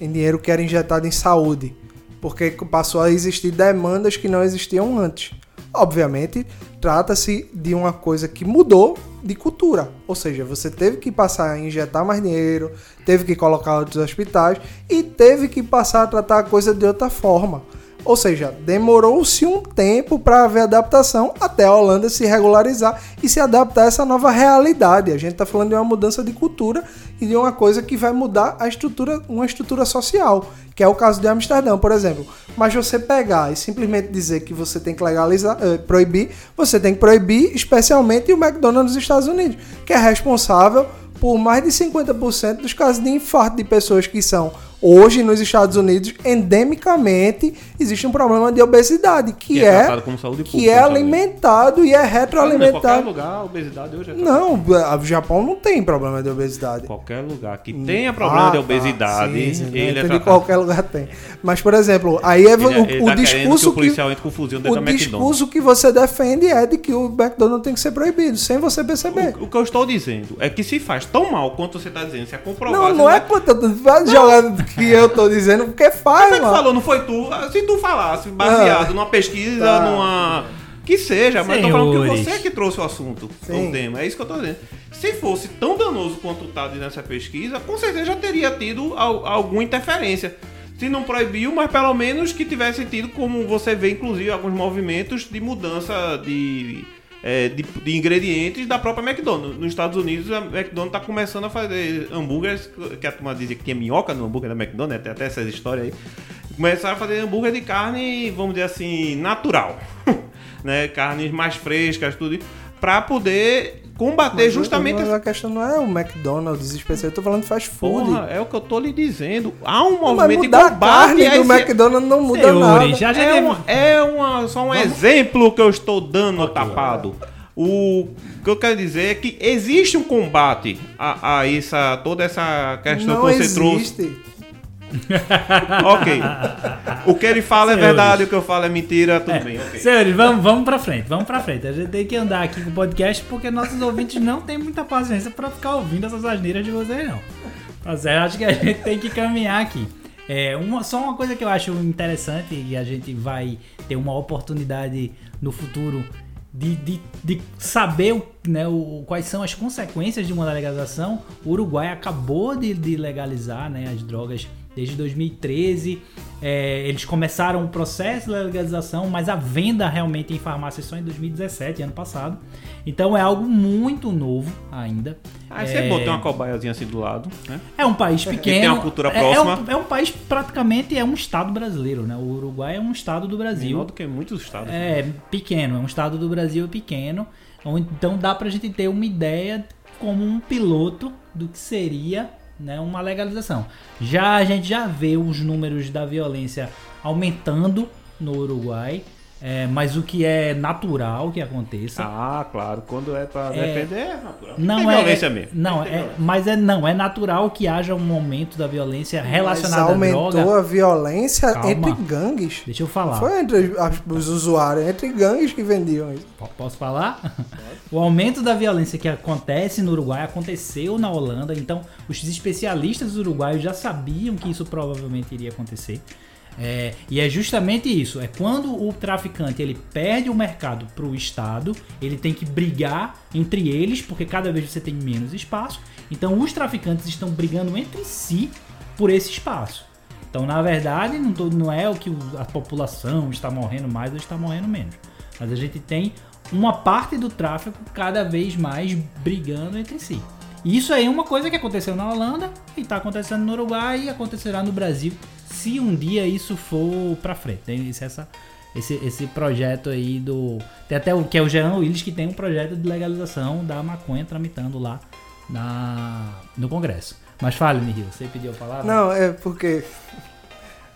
em dinheiro que era injetado em saúde. Porque passou a existir demandas que não existiam antes. Obviamente, trata-se de uma coisa que mudou de cultura. Ou seja, você teve que passar a injetar mais dinheiro, teve que colocar outros hospitais e teve que passar a tratar a coisa de outra forma. Ou seja, demorou-se um tempo para haver adaptação até a Holanda se regularizar e se adaptar a essa nova realidade. A gente está falando de uma mudança de cultura e de uma coisa que vai mudar a estrutura, uma estrutura social, que é o caso de Amsterdã, por exemplo. Mas você pegar e simplesmente dizer que você tem que legalizar, eh, proibir, você tem que proibir especialmente o McDonald's dos Estados Unidos, que é responsável por mais de 50% dos casos de infarto de pessoas que são hoje nos Estados Unidos endemicamente existe um problema de obesidade que, Que é é, saúde que pública é alimentado e é Qualquer retroalimentado. lugar, a obesidade hoje é Não, o Japão não tem problema de obesidade. Qualquer lugar que tenha problema Ah, de tá. obesidade, Sim, sim, ele é dentro de tratado. qualquer lugar tem. Mas, por exemplo, aí é Ele, o, ele o tá querendo que discurso o que, policial entre com fuzil o discurso que você defende é de que o McDonald's tem que ser proibido, sem você perceber. O, o que eu estou dizendo é que se faz tão mal quanto você está dizendo, se é comprovado... Não, você não é quanto eu tô jogando que eu tô dizendo, porque faz, Você que mano. falou, não foi tu. Se tu falasse baseado numa pesquisa, Tá. numa. Que seja, mas eu tô falando que Senhores. você que trouxe o assunto, Sim. o tema. É isso que eu tô dizendo. Se fosse tão danoso quanto tá dizendo essa pesquisa, com certeza já teria tido al- alguma interferência. Se não proibiu, mas pelo menos que tivesse tido, como você vê, inclusive, alguns movimentos de mudança de. É, de, de ingredientes da própria McDonald's. Nos Estados Unidos, a McDonald's está começando a fazer hambúrgueres, que a turma dizia que tinha minhoca no hambúrguer da McDonald's, tem até essas histórias aí. Começaram a fazer hambúrguer de carne, vamos dizer assim, natural. [LAUGHS] né? Carnes mais frescas, tudo. Pra poder combater justamente Mas essa. a questão não é o McDonald's especial, eu tô falando de fast food. Porra, é o que eu tô lhe dizendo. Há um Não, mas movimento de mudar a combate carne do esse- McDonald's não muda Senhores, nada. já já é, uma, é uma, só um exemplo que eu estou dando, tapado. O que eu quero dizer é que existe um combate a, a essa, toda essa questão Não que você trouxe. Ok. O que ele fala é Senhores. verdade, o que eu falo é mentira, tudo bem. ok. Senhores, vamos, vamos pra frente, vamos pra frente. A gente tem que andar aqui com o podcast porque nossos ouvintes não têm muita paciência pra ficar ouvindo essas asneiras de vocês, não. Tá certo? Acho que a gente tem que caminhar aqui. É, uma, só uma coisa que eu acho interessante e a gente vai ter uma oportunidade no futuro de, de, de saber né, o, quais são as consequências de uma legalização. O Uruguai acabou de, de legalizar né, as drogas desde 2013. É, eles começaram o processo de legalização, mas a venda realmente em farmácias só em 2017, ano passado. Então é algo muito novo ainda. Ah, você é... botou uma cobaiazinha assim do lado, né? É um país [LAUGHS] pequeno. tem uma cultura é- é, próxima. um, é um país praticamente é um estado brasileiro, né? O Uruguai é um estado do Brasil. Menor do que muitos estados. né? É, pequeno, é um estado do Brasil pequeno. Então dá pra gente ter uma ideia como um piloto do que seria né, uma legalização. Já a gente já vê os números da violência aumentando no Uruguai. É, mas o que é natural que aconteça. Ah, claro. Quando é pra É. defender, é natural. Não Tem é, violência mesmo. Não, Tem é, violência. mas é não, é natural que haja um aumento da violência relacionada Mas à aumentou droga. a violência Calma. entre gangues. Deixa eu falar. Foi entre as- os usuários, entre gangues que vendiam isso. Posso falar? [LAUGHS] o aumento da violência que acontece no Uruguai aconteceu na Holanda, então os especialistas uruguaios já sabiam que isso provavelmente iria acontecer. É, e é justamente isso, é quando o traficante ele perde o mercado para o Estado, ele tem que brigar entre eles, porque cada vez você tem menos espaço. Então os traficantes estão brigando entre si por esse espaço. Então, na verdade, não, tô- não é o que a população está morrendo mais ou está morrendo menos. Mas a gente tem uma parte do tráfico cada vez mais brigando entre si. Isso aí é uma coisa que aconteceu na Holanda e está acontecendo no Uruguai e acontecerá no Brasil se um dia isso for para frente. Tem esse, essa, esse, esse projeto aí do. Tem até o que é o Jean Willis que tem um projeto de legalização da maconha tramitando lá na, no Congresso. Mas fale, Nihil, você pediu a palavra? Não, é porque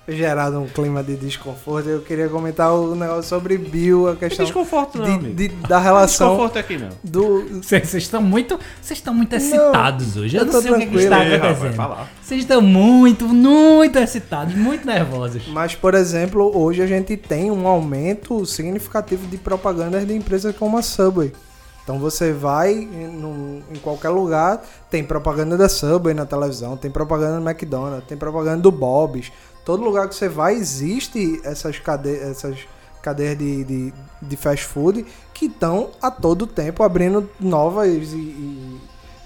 gerado um clima de desconforto. Eu queria comentar o negócio sobre Bill, a Não questão desconforto, não, de- de- da Não relação desconforto aqui, não. do. Vocês estão muito, vocês estão muito excitados hoje. Eu, eu não sei o que, que tranquilo. está acontecendo. Vocês estão muito, muito excitados, muito nervosos. Mas, por exemplo, hoje a gente tem um aumento significativo de propagandas de empresas como a Subway. Então você vai em, em qualquer lugar, tem propaganda da Subway na televisão, tem propaganda do McDonald's, tem propaganda do Bob's. Todo lugar que você vai existe essas, cade essas cadeias de, de, de fast food que estão a todo tempo abrindo novas e, e-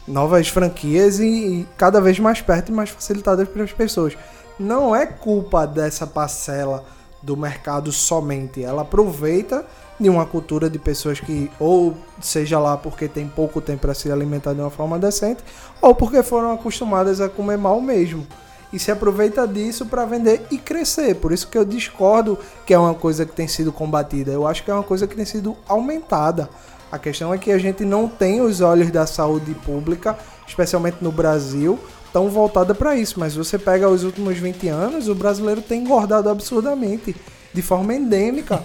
novas franquias e, e cada vez mais perto e mais facilitadas para as pessoas. Não é culpa dessa parcela do mercado somente. Ela aproveita de uma cultura de pessoas que, ou seja lá porque tem pouco tempo para se alimentar de uma forma decente, ou porque foram acostumadas a comer mal mesmo. E se aproveita disso para vender e crescer. Por isso que eu discordo que é uma coisa que tem sido combatida. Eu acho que é uma coisa que tem sido aumentada. A questão é que a gente não tem os olhos da saúde pública, especialmente no Brasil, tão voltada para isso. Mas você pega os últimos 20 anos, o brasileiro tem engordado absurdamente, de forma endêmica.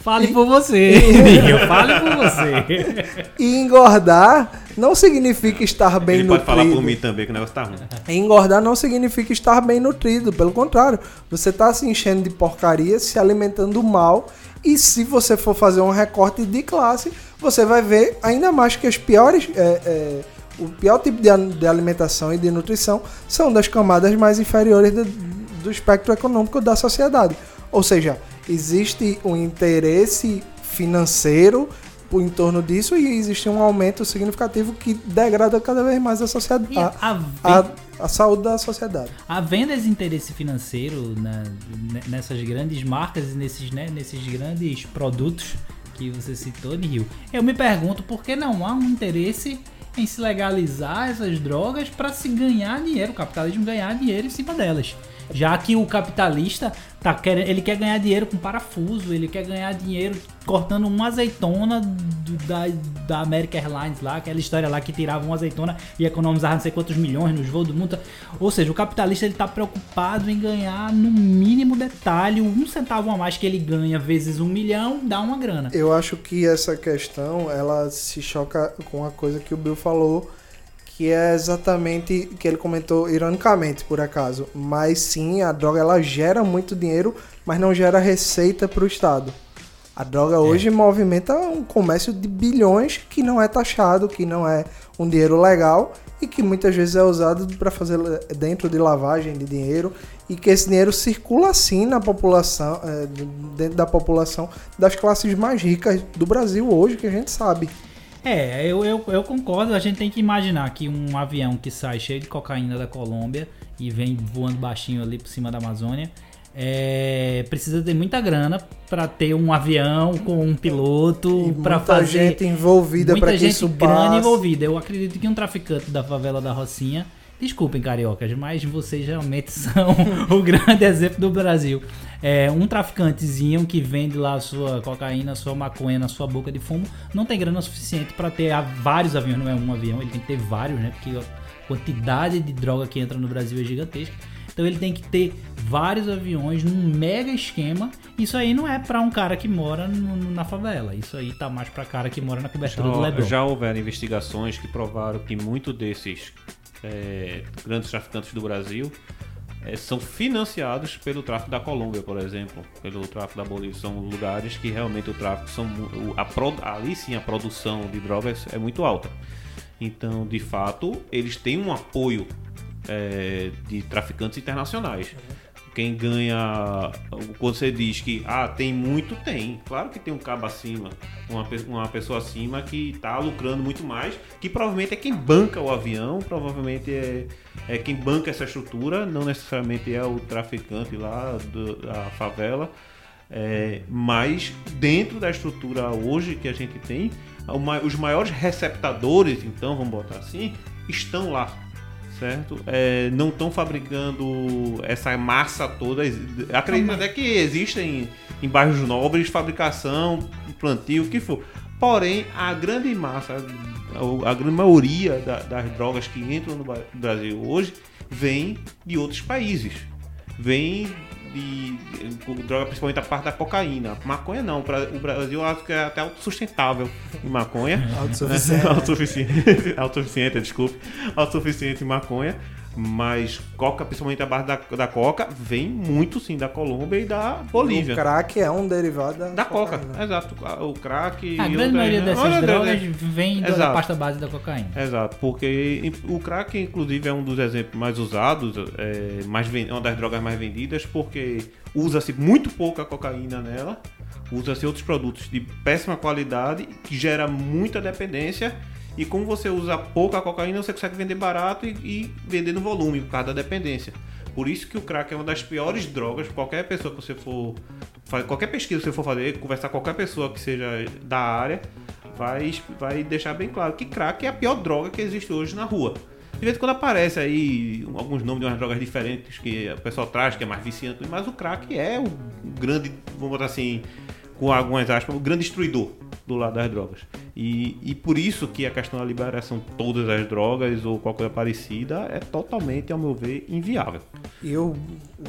Fale por você, [LAUGHS] Nihil, fale por você. E engordar não significa estar bem Ele pode nutrido. falar por mim também que o negócio tá ruim. Engordar não significa estar bem nutrido, pelo contrário, você está se enchendo de porcaria, se alimentando mal, e se você for fazer um recorte de classe, você vai ver ainda mais que as piores. é, é, o pior tipo de, de alimentação e de nutrição são das camadas mais inferiores do, do espectro econômico da sociedade. Ou seja, existe um interesse financeiro por- em torno disso e existe um aumento significativo que degrada cada vez mais a sociedade a, a, a, saúde da sociedade. havendo esse interesse financeiro ne- nessas grandes marcas e nesses, né, nesses grandes produtos que você citou, Nihil, eu me pergunto por que não há um interesse em se legalizar essas drogas para se ganhar dinheiro, o capitalismo ganhar dinheiro em cima delas. Já que o capitalista tá querendo, ele quer ganhar dinheiro com parafuso, ele quer ganhar dinheiro cortando uma azeitona do- da, da American Airlines lá, aquela história lá que tirava uma azeitona e economizava não sei quantos milhões nos voos do mundo. Ou seja, o capitalista ele tá preocupado em ganhar no mínimo detalhe um centavo a mais que ele ganha vezes um milhão dá uma grana. Eu acho que essa questão ela se choca com a coisa que o Bill falou, que é exatamente que ele comentou ironicamente por acaso, mas sim a droga ela gera muito dinheiro, mas não gera receita para o estado. A droga hoje movimenta um comércio de bilhões que não é taxado, que não é um dinheiro legal e que muitas vezes é usado para fazer dentro de lavagem de dinheiro e que esse dinheiro circula assim na população, é, dentro da população das classes mais ricas do Brasil hoje, que a gente sabe. É, eu, eu, eu concordo. A gente tem que imaginar que um avião que sai cheio de cocaína da Colômbia e vem voando baixinho ali por cima da Amazônia, é, precisa ter muita grana para ter um avião com um piloto para Muita fazer gente envolvida para que gente isso passe. envolvida. Eu acredito que um traficante da favela da Rocinha, desculpem cariocas, mas vocês realmente [LAUGHS] são o grande exemplo do Brasil. É, um traficantezinho que vende lá a sua cocaína, a sua maconha na sua boca de fumo, não tem grana suficiente para ter vários aviões, não é um avião, ele tem que ter vários, né? Porque a quantidade de droga que entra no Brasil é gigantesca. Então ele tem que ter vários aviões num mega esquema. Isso aí não é pra um cara que mora no- na favela. Isso aí tá mais pra cara que mora na cobertura do Já, Leblon. já houveram investigações que provaram que muitos desses é, grandes traficantes do Brasil é, são financiados pelo tráfico da Colômbia, por exemplo, pelo tráfico da Bolívia. São lugares que realmente o tráfico são a pro- ali sim a produção de drogas é muito alta. Então, de fato, eles têm um apoio é, de traficantes internacionais. Quem ganha. Você diz que ah, tem muito, tem. Claro que tem um cabo acima, uma, uma pessoa acima que está lucrando muito mais, que provavelmente é quem banca o avião, provavelmente é, é quem banca essa estrutura, não necessariamente é o traficante lá do- da favela. É, mas dentro da estrutura hoje que a gente tem, os maiores receptadores, então vamos botar assim, estão lá certo? É, não estão fabricando essa massa toda. Acredito até que existem em bairros nobres fabricação, plantio, o que for. Porém, a grande massa, a grande maioria da- das drogas que entram no Brasil hoje vem de outros países. Vem de, de droga, principalmente a parte da cocaína. Maconha não. O Brasil eu acho que é até autossustentável em maconha. Autossuficiente. [LAUGHS] autossuficiente, [LAUGHS] autossuficiente, desculpe. Autossuficiente em maconha. Mas coca, principalmente a base da, da coca, vem muito sim da Colômbia e da Bolívia. O crack é um derivado da, Da coca, exato. O crack. A e grande outra- maioria dessas Olha, drogas né? vem da Exato. pasta base da cocaína. Exato, porque o crack, inclusive, é um dos exemplos mais usados, é mais é uma das drogas mais vendidas, porque usa-se muito pouca cocaína nela, usa-se outros produtos de péssima qualidade, que gera muita dependência, e como você usa pouca cocaína, você consegue vender barato e, e vender no volume, por causa da dependência. Por isso que o crack é uma das piores drogas, qualquer pessoa que você for. Qualquer pesquisa que você for fazer, conversar com qualquer pessoa que seja da área, vai, vai deixar bem claro que crack é a pior droga que existe hoje na rua. De vez em quando aparece aí alguns nomes de umas drogas diferentes que o pessoal traz, que é mais viciante, mas o crack é o grande, vamos botar assim, com algumas aspas, o grande destruidor do lado das drogas. E, e por isso que a questão da liberação de todas as drogas ou qualquer coisa parecida é totalmente, ao meu ver, inviável. Eu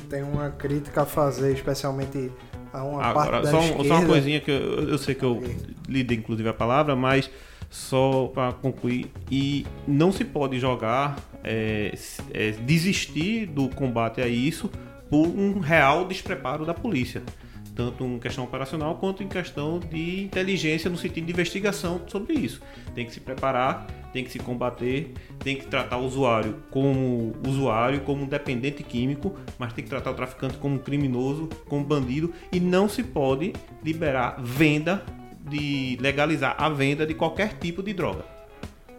tenho uma crítica a fazer, especialmente a uma Agora, parte da só, esquerda. só uma coisinha que eu, eu sei que eu lidei inclusive a palavra, mas só para concluir, e não se pode jogar, é, é, desistir do combate a isso por um real despreparo da polícia. Tanto em questão operacional quanto em questão de inteligência no sentido de investigação sobre isso. Tem que se preparar, tem que se combater, tem que tratar o usuário como usuário, como dependente químico, mas tem que tratar o traficante como criminoso, como bandido e não se pode liberar venda de legalizar a venda de qualquer tipo de droga.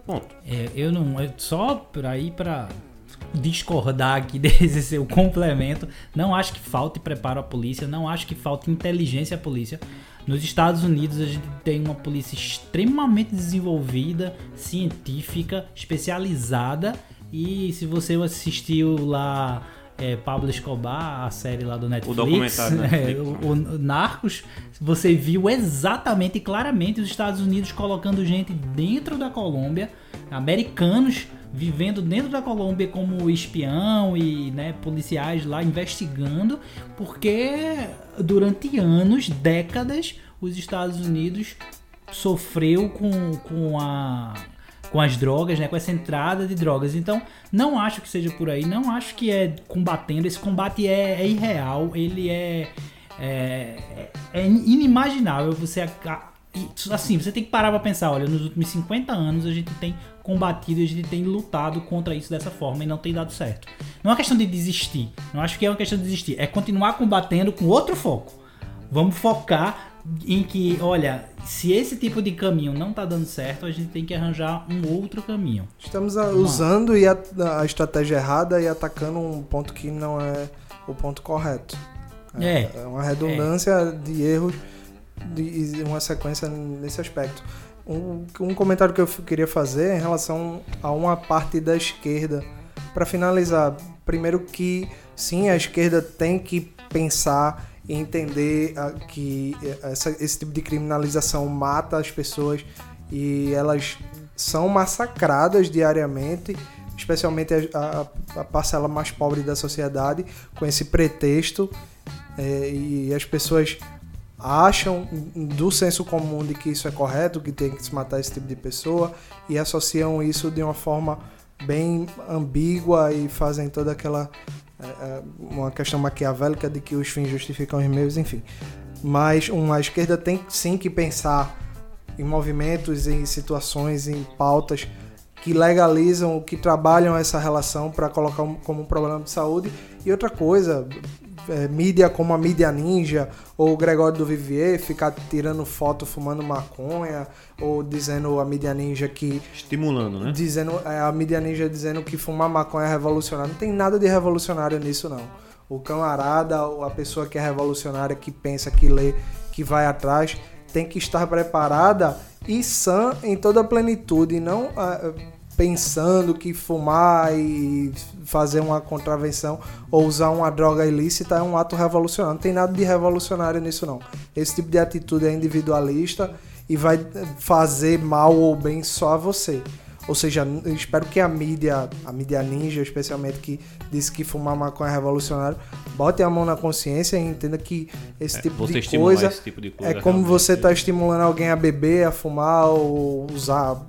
Ponto. É, eu não. é só pra ir pra discordar aqui [LAUGHS] desse seu complemento, não acho que falte preparo à polícia, não acho que falte inteligência à polícia. Nos Estados Unidos a gente tem uma polícia extremamente desenvolvida, científica, especializada e se você assistiu lá é, Pablo Escobar, a série lá do Netflix, documentário da [LAUGHS] é, Netflix. o, o Narcos, você viu exatamente e claramente os Estados Unidos colocando gente dentro da Colômbia, americanos vivendo dentro da Colômbia como espião e né, policiais lá investigando, porque durante anos, décadas, os Estados Unidos sofreu com, com a com as drogas, né, com essa entrada de drogas. Então, não acho que seja por aí, não acho que é combatendo. Esse combate é, é irreal, ele é, é, é inimaginável. Você assim, você tem que parar pra pensar. Olha, nos últimos 50 anos a gente tem combatido, a gente tem lutado contra isso dessa forma e não tem dado certo. Não é uma questão de desistir. Não acho que é uma questão de desistir. É continuar combatendo com outro foco. Vamos focar em que, olha, se esse tipo de caminho não tá dando certo, a gente tem que arranjar um outro caminho. Estamos a- usando e a, a estratégia errada e atacando um ponto que não é o ponto correto. É. É uma redundância de erros de e uma sequência nesse aspecto. Um, um comentário que eu queria fazer é em relação a uma parte da esquerda. Para finalizar, primeiro que sim, a esquerda tem que pensar e entender ah, que essa- esse tipo de criminalização mata as pessoas e elas são massacradas diariamente, especialmente a, a- a parcela mais pobre da sociedade, com esse pretexto é, e as pessoas acham do senso comum de que isso é correto, que tem que se matar esse tipo de pessoa e associam isso de uma forma bem ambígua e fazem toda aquela é, é, uma questão maquiavélica de que os fins justificam os meios, enfim. Mas uma esquerda tem sim que pensar em movimentos, em situações, em pautas que legalizam, que trabalham essa relação para colocar como um problema de saúde. E outra coisa, é, mídia como a mídia ninja ou o Gregório do Vivier ficar tirando foto fumando maconha ou dizendo a mídia ninja que Estimulando, né? dizendo é, a mídia ninja dizendo que fumar maconha é revolucionário. Não tem nada de revolucionário nisso não. O camarada, ou a pessoa que é revolucionária, que pensa, que lê, que vai atrás, tem que estar preparada e sã em toda a plenitude, não ah, pensando que fumar e fazer uma contravenção ou usar uma droga ilícita é um ato revolucionário. Não tem nada de revolucionário nisso não. Esse tipo de atitude é individualista e vai fazer mal ou bem só a você. Ou seja, espero que a mídia, a mídia ninja especialmente, que disse que fumar maconha é revolucionário, bote a mão na consciência e entenda que esse É, tipo de coisa esse tipo de coisa é como você tá estimulando alguém a beber, a fumar ou usar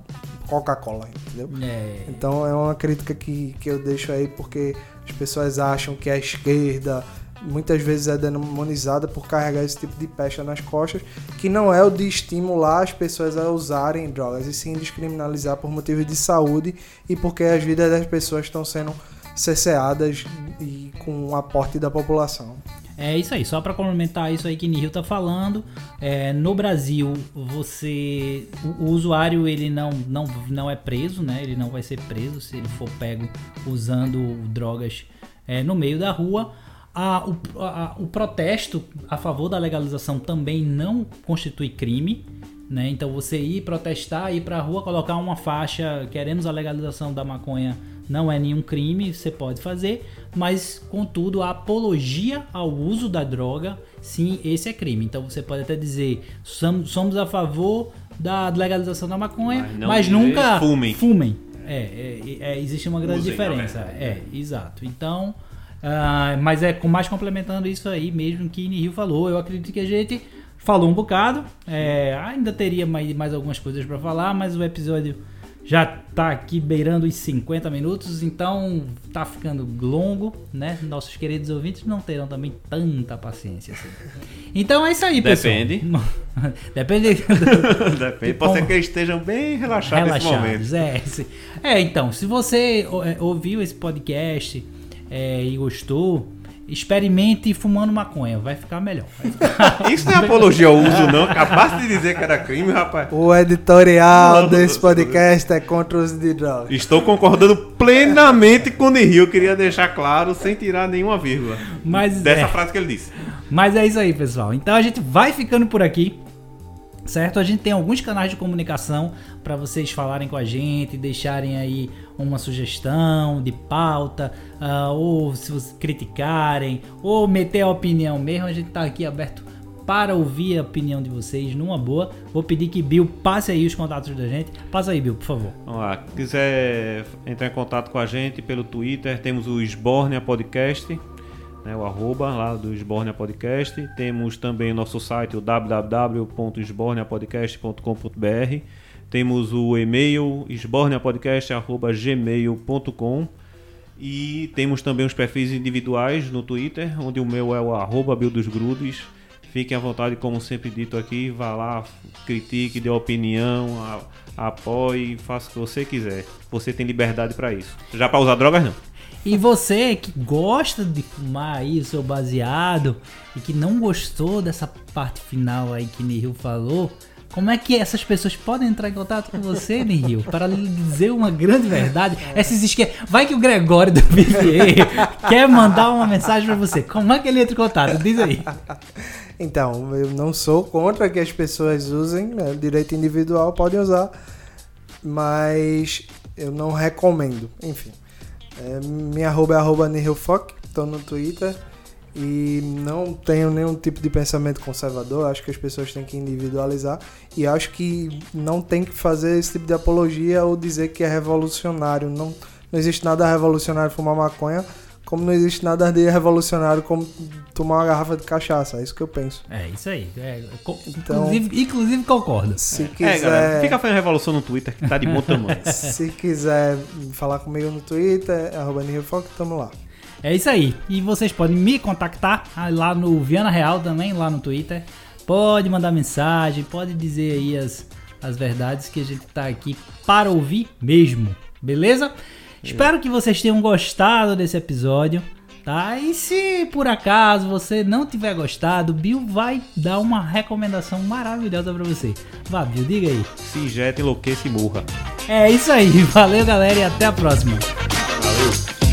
Coca-Cola, entendeu? É, Então é uma crítica que, que eu deixo aí porque as pessoas acham que a esquerda muitas vezes é demonizada por carregar esse tipo de pecha nas costas, que não é o de estimular as pessoas a usarem drogas, e sim descriminalizar por motivos de saúde e porque as vidas das pessoas estão sendo cerceadas e com o aporte da população. É isso aí, só para complementar isso aí que Nihil tá falando, é, no Brasil você o, o usuário ele não, não, não é preso, né? Ele não vai ser preso se ele for pego usando drogas é, no meio da rua. A- o, a- o protesto a favor da legalização também não constitui crime. Né? Então você ir protestar, ir pra rua, colocar uma faixa, queremos a legalização da maconha, não é nenhum crime, você pode fazer, mas contudo a apologia ao uso da droga, sim, esse é crime. Então você pode até dizer, somos, a favor da legalização da maconha, Mas mas, nunca fumem. É, é, é, existe uma grande Usem, diferença. na verdade. É, exato. Então, ah, mas é com mais complementando isso aí mesmo que Nihil falou. Eu acredito que a gente falou um bocado. É, ainda teria mais, mais algumas coisas para falar, mas o episódio já tá aqui beirando os 50 minutos, então tá ficando longo, né? Nossos queridos ouvintes não terão também tanta paciência assim. Então é isso aí, pessoal. Depende. [LAUGHS] Depende. [LAUGHS] Depende. Pode ser que eles estejam bem relaxados nesse momento. Relaxados, é, é, então, se você é, ouviu esse podcast é, e gostou, experimente fumando maconha, vai ficar melhor. Vai ficar- [LAUGHS] Isso não é apologia ao uso, não. Capaz de dizer que era crime, rapaz. O editorial Não. desse podcast é contra o uso de drogas. Estou concordando plenamente com o Nihil. Queria deixar claro, sem tirar nenhuma vírgula. Mas Dessa é. frase que ele disse. Mas é isso aí, pessoal. Então a gente vai ficando por aqui. Certo? A gente tem alguns canais de comunicação para vocês falarem com a gente, deixarem aí uma sugestão de pauta, ah, ou se vocês criticarem, ou meter a opinião mesmo. A gente tá aqui aberto para ouvir a opinião de vocês numa boa. Vou pedir que Bill passe aí os contatos da gente. Passa aí, Bill, por favor. Vamos lá. Quiser entrar em contato com a gente pelo Twitter, temos o Sbornia Podcast, né, o arroba lá do Sbornia Podcast. Temos também o nosso site, o www.sborniapodcast.com.br. Temos o e-mail sborniapodcast.gmail.com e temos também os perfis individuais no Twitter, onde o meu é o arroba Bill dos Grudes. Fiquem à vontade, como sempre dito aqui, vá lá, critique, dê opinião, apoie, faça o que você quiser. Você tem liberdade para isso. Já para usar drogas não. E você que gosta de fumar aí o seu baseado e que não gostou dessa parte final aí que Nihil falou, Como é que essas pessoas podem entrar em contato com você, [LAUGHS] Nihil, para lhe dizer uma grande verdade? Esses esque... Vai que o Gregório do BVA [LAUGHS] quer mandar uma mensagem para você. Como é que ele entra em contato? Diz aí. [LAUGHS] Então, eu não sou contra que as pessoas usem, né? direito individual podem usar, mas eu não recomendo. Enfim, é, minha arroba é arroba Nihilfoc, estou no Twitter e não tenho nenhum tipo de pensamento conservador. Acho que as pessoas têm que individualizar e acho que não tem que fazer esse tipo de apologia ou dizer que é revolucionário. Não, não existe nada revolucionário fumar maconha como não existe nada de revolucionário como tomar uma garrafa de cachaça. É isso que eu penso. É isso aí. É, então, inclusive, inclusive concordo. Se é, quiser. É, galera, fica fazendo revolução no Twitter, que tá de bom tamanho. [LAUGHS] se quiser falar comigo no Twitter, é arroba tamo lá. É isso aí. E vocês podem me contactar lá no Viana Real também, lá no Twitter. Pode mandar mensagem, pode dizer aí as, as verdades que a gente tá aqui para ouvir mesmo. Beleza? Espero que vocês tenham gostado desse episódio, tá? E se por acaso você não tiver gostado, Bill vai dar uma recomendação maravilhosa para você. Vá, Bill, diga aí. Se injeta, enlouqueça e morra. É isso aí. [LAUGHS] Valeu, galera, e até a próxima. Valeu.